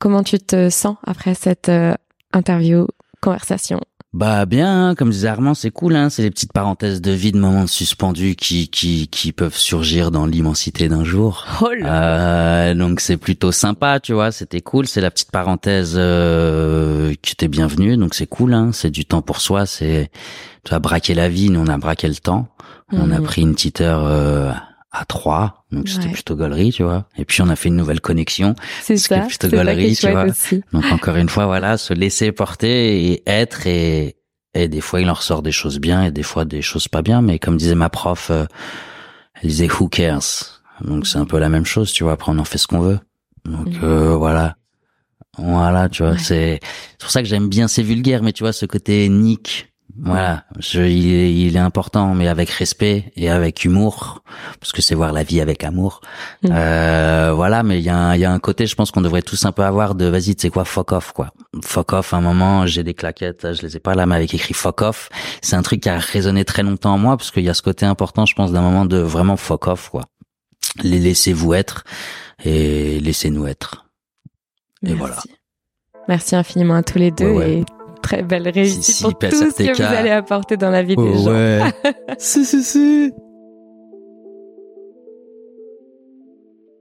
Comment tu te sens après cette euh, interview, conversation? Bah bien, hein, comme disait Armand, c'est cool, hein, c'est les petites parenthèses de vie, de moments suspendus qui, qui, qui peuvent surgir dans l'immensité d'un jour. Oh Euh, donc c'est plutôt sympa, tu vois, c'était cool. C'est la petite parenthèse euh, qui était bienvenue, donc c'est cool. Hein, c'est du temps pour soi. C'est tu vas braquer la vie, nous on a braqué le temps. On a Mhm. pris une petite heure euh, à trois, donc c'était Ouais. plutôt gaulerie, tu vois. Et puis on a fait une nouvelle connexion. C'est ça, plutôt est tu vois. aussi. Donc encore une fois, voilà, se laisser porter et être et et des fois il en ressort des choses bien et des fois des choses pas bien. Mais comme disait ma prof, euh, elle disait who cares? Donc c'est un peu la même chose, tu vois. Après on en fait ce qu'on veut. Donc Mhm. euh, voilà, voilà, tu vois. Ouais. C'est c'est pour ça que j'aime bien ces vulgaires, mais tu vois ce côté nique. Voilà, je, il, est, il est important, mais avec respect et avec humour, parce que c'est voir la vie avec amour. Mhm. Euh, voilà, mais il y, a un- il y a un côté, je pense qu'on devrait tous un peu avoir de, vas-y, tu sais quoi, fuck off, quoi. Fuck off, à un moment, j'ai des claquettes, je les ai pas là, mais avec écrit fuck off. C'est un truc qui a résonné très longtemps en moi, parce qu'il y a ce côté important, je pense, d'un moment de vraiment fuck off, quoi. Les laissez-vous être et laissez-nous être. Et Merci. voilà. Merci infiniment à tous les deux Ouais, ouais. et très belle réussite Si, si, pour tout ce que vous allez apporter dans la vie des gens. ouais. si, si, si.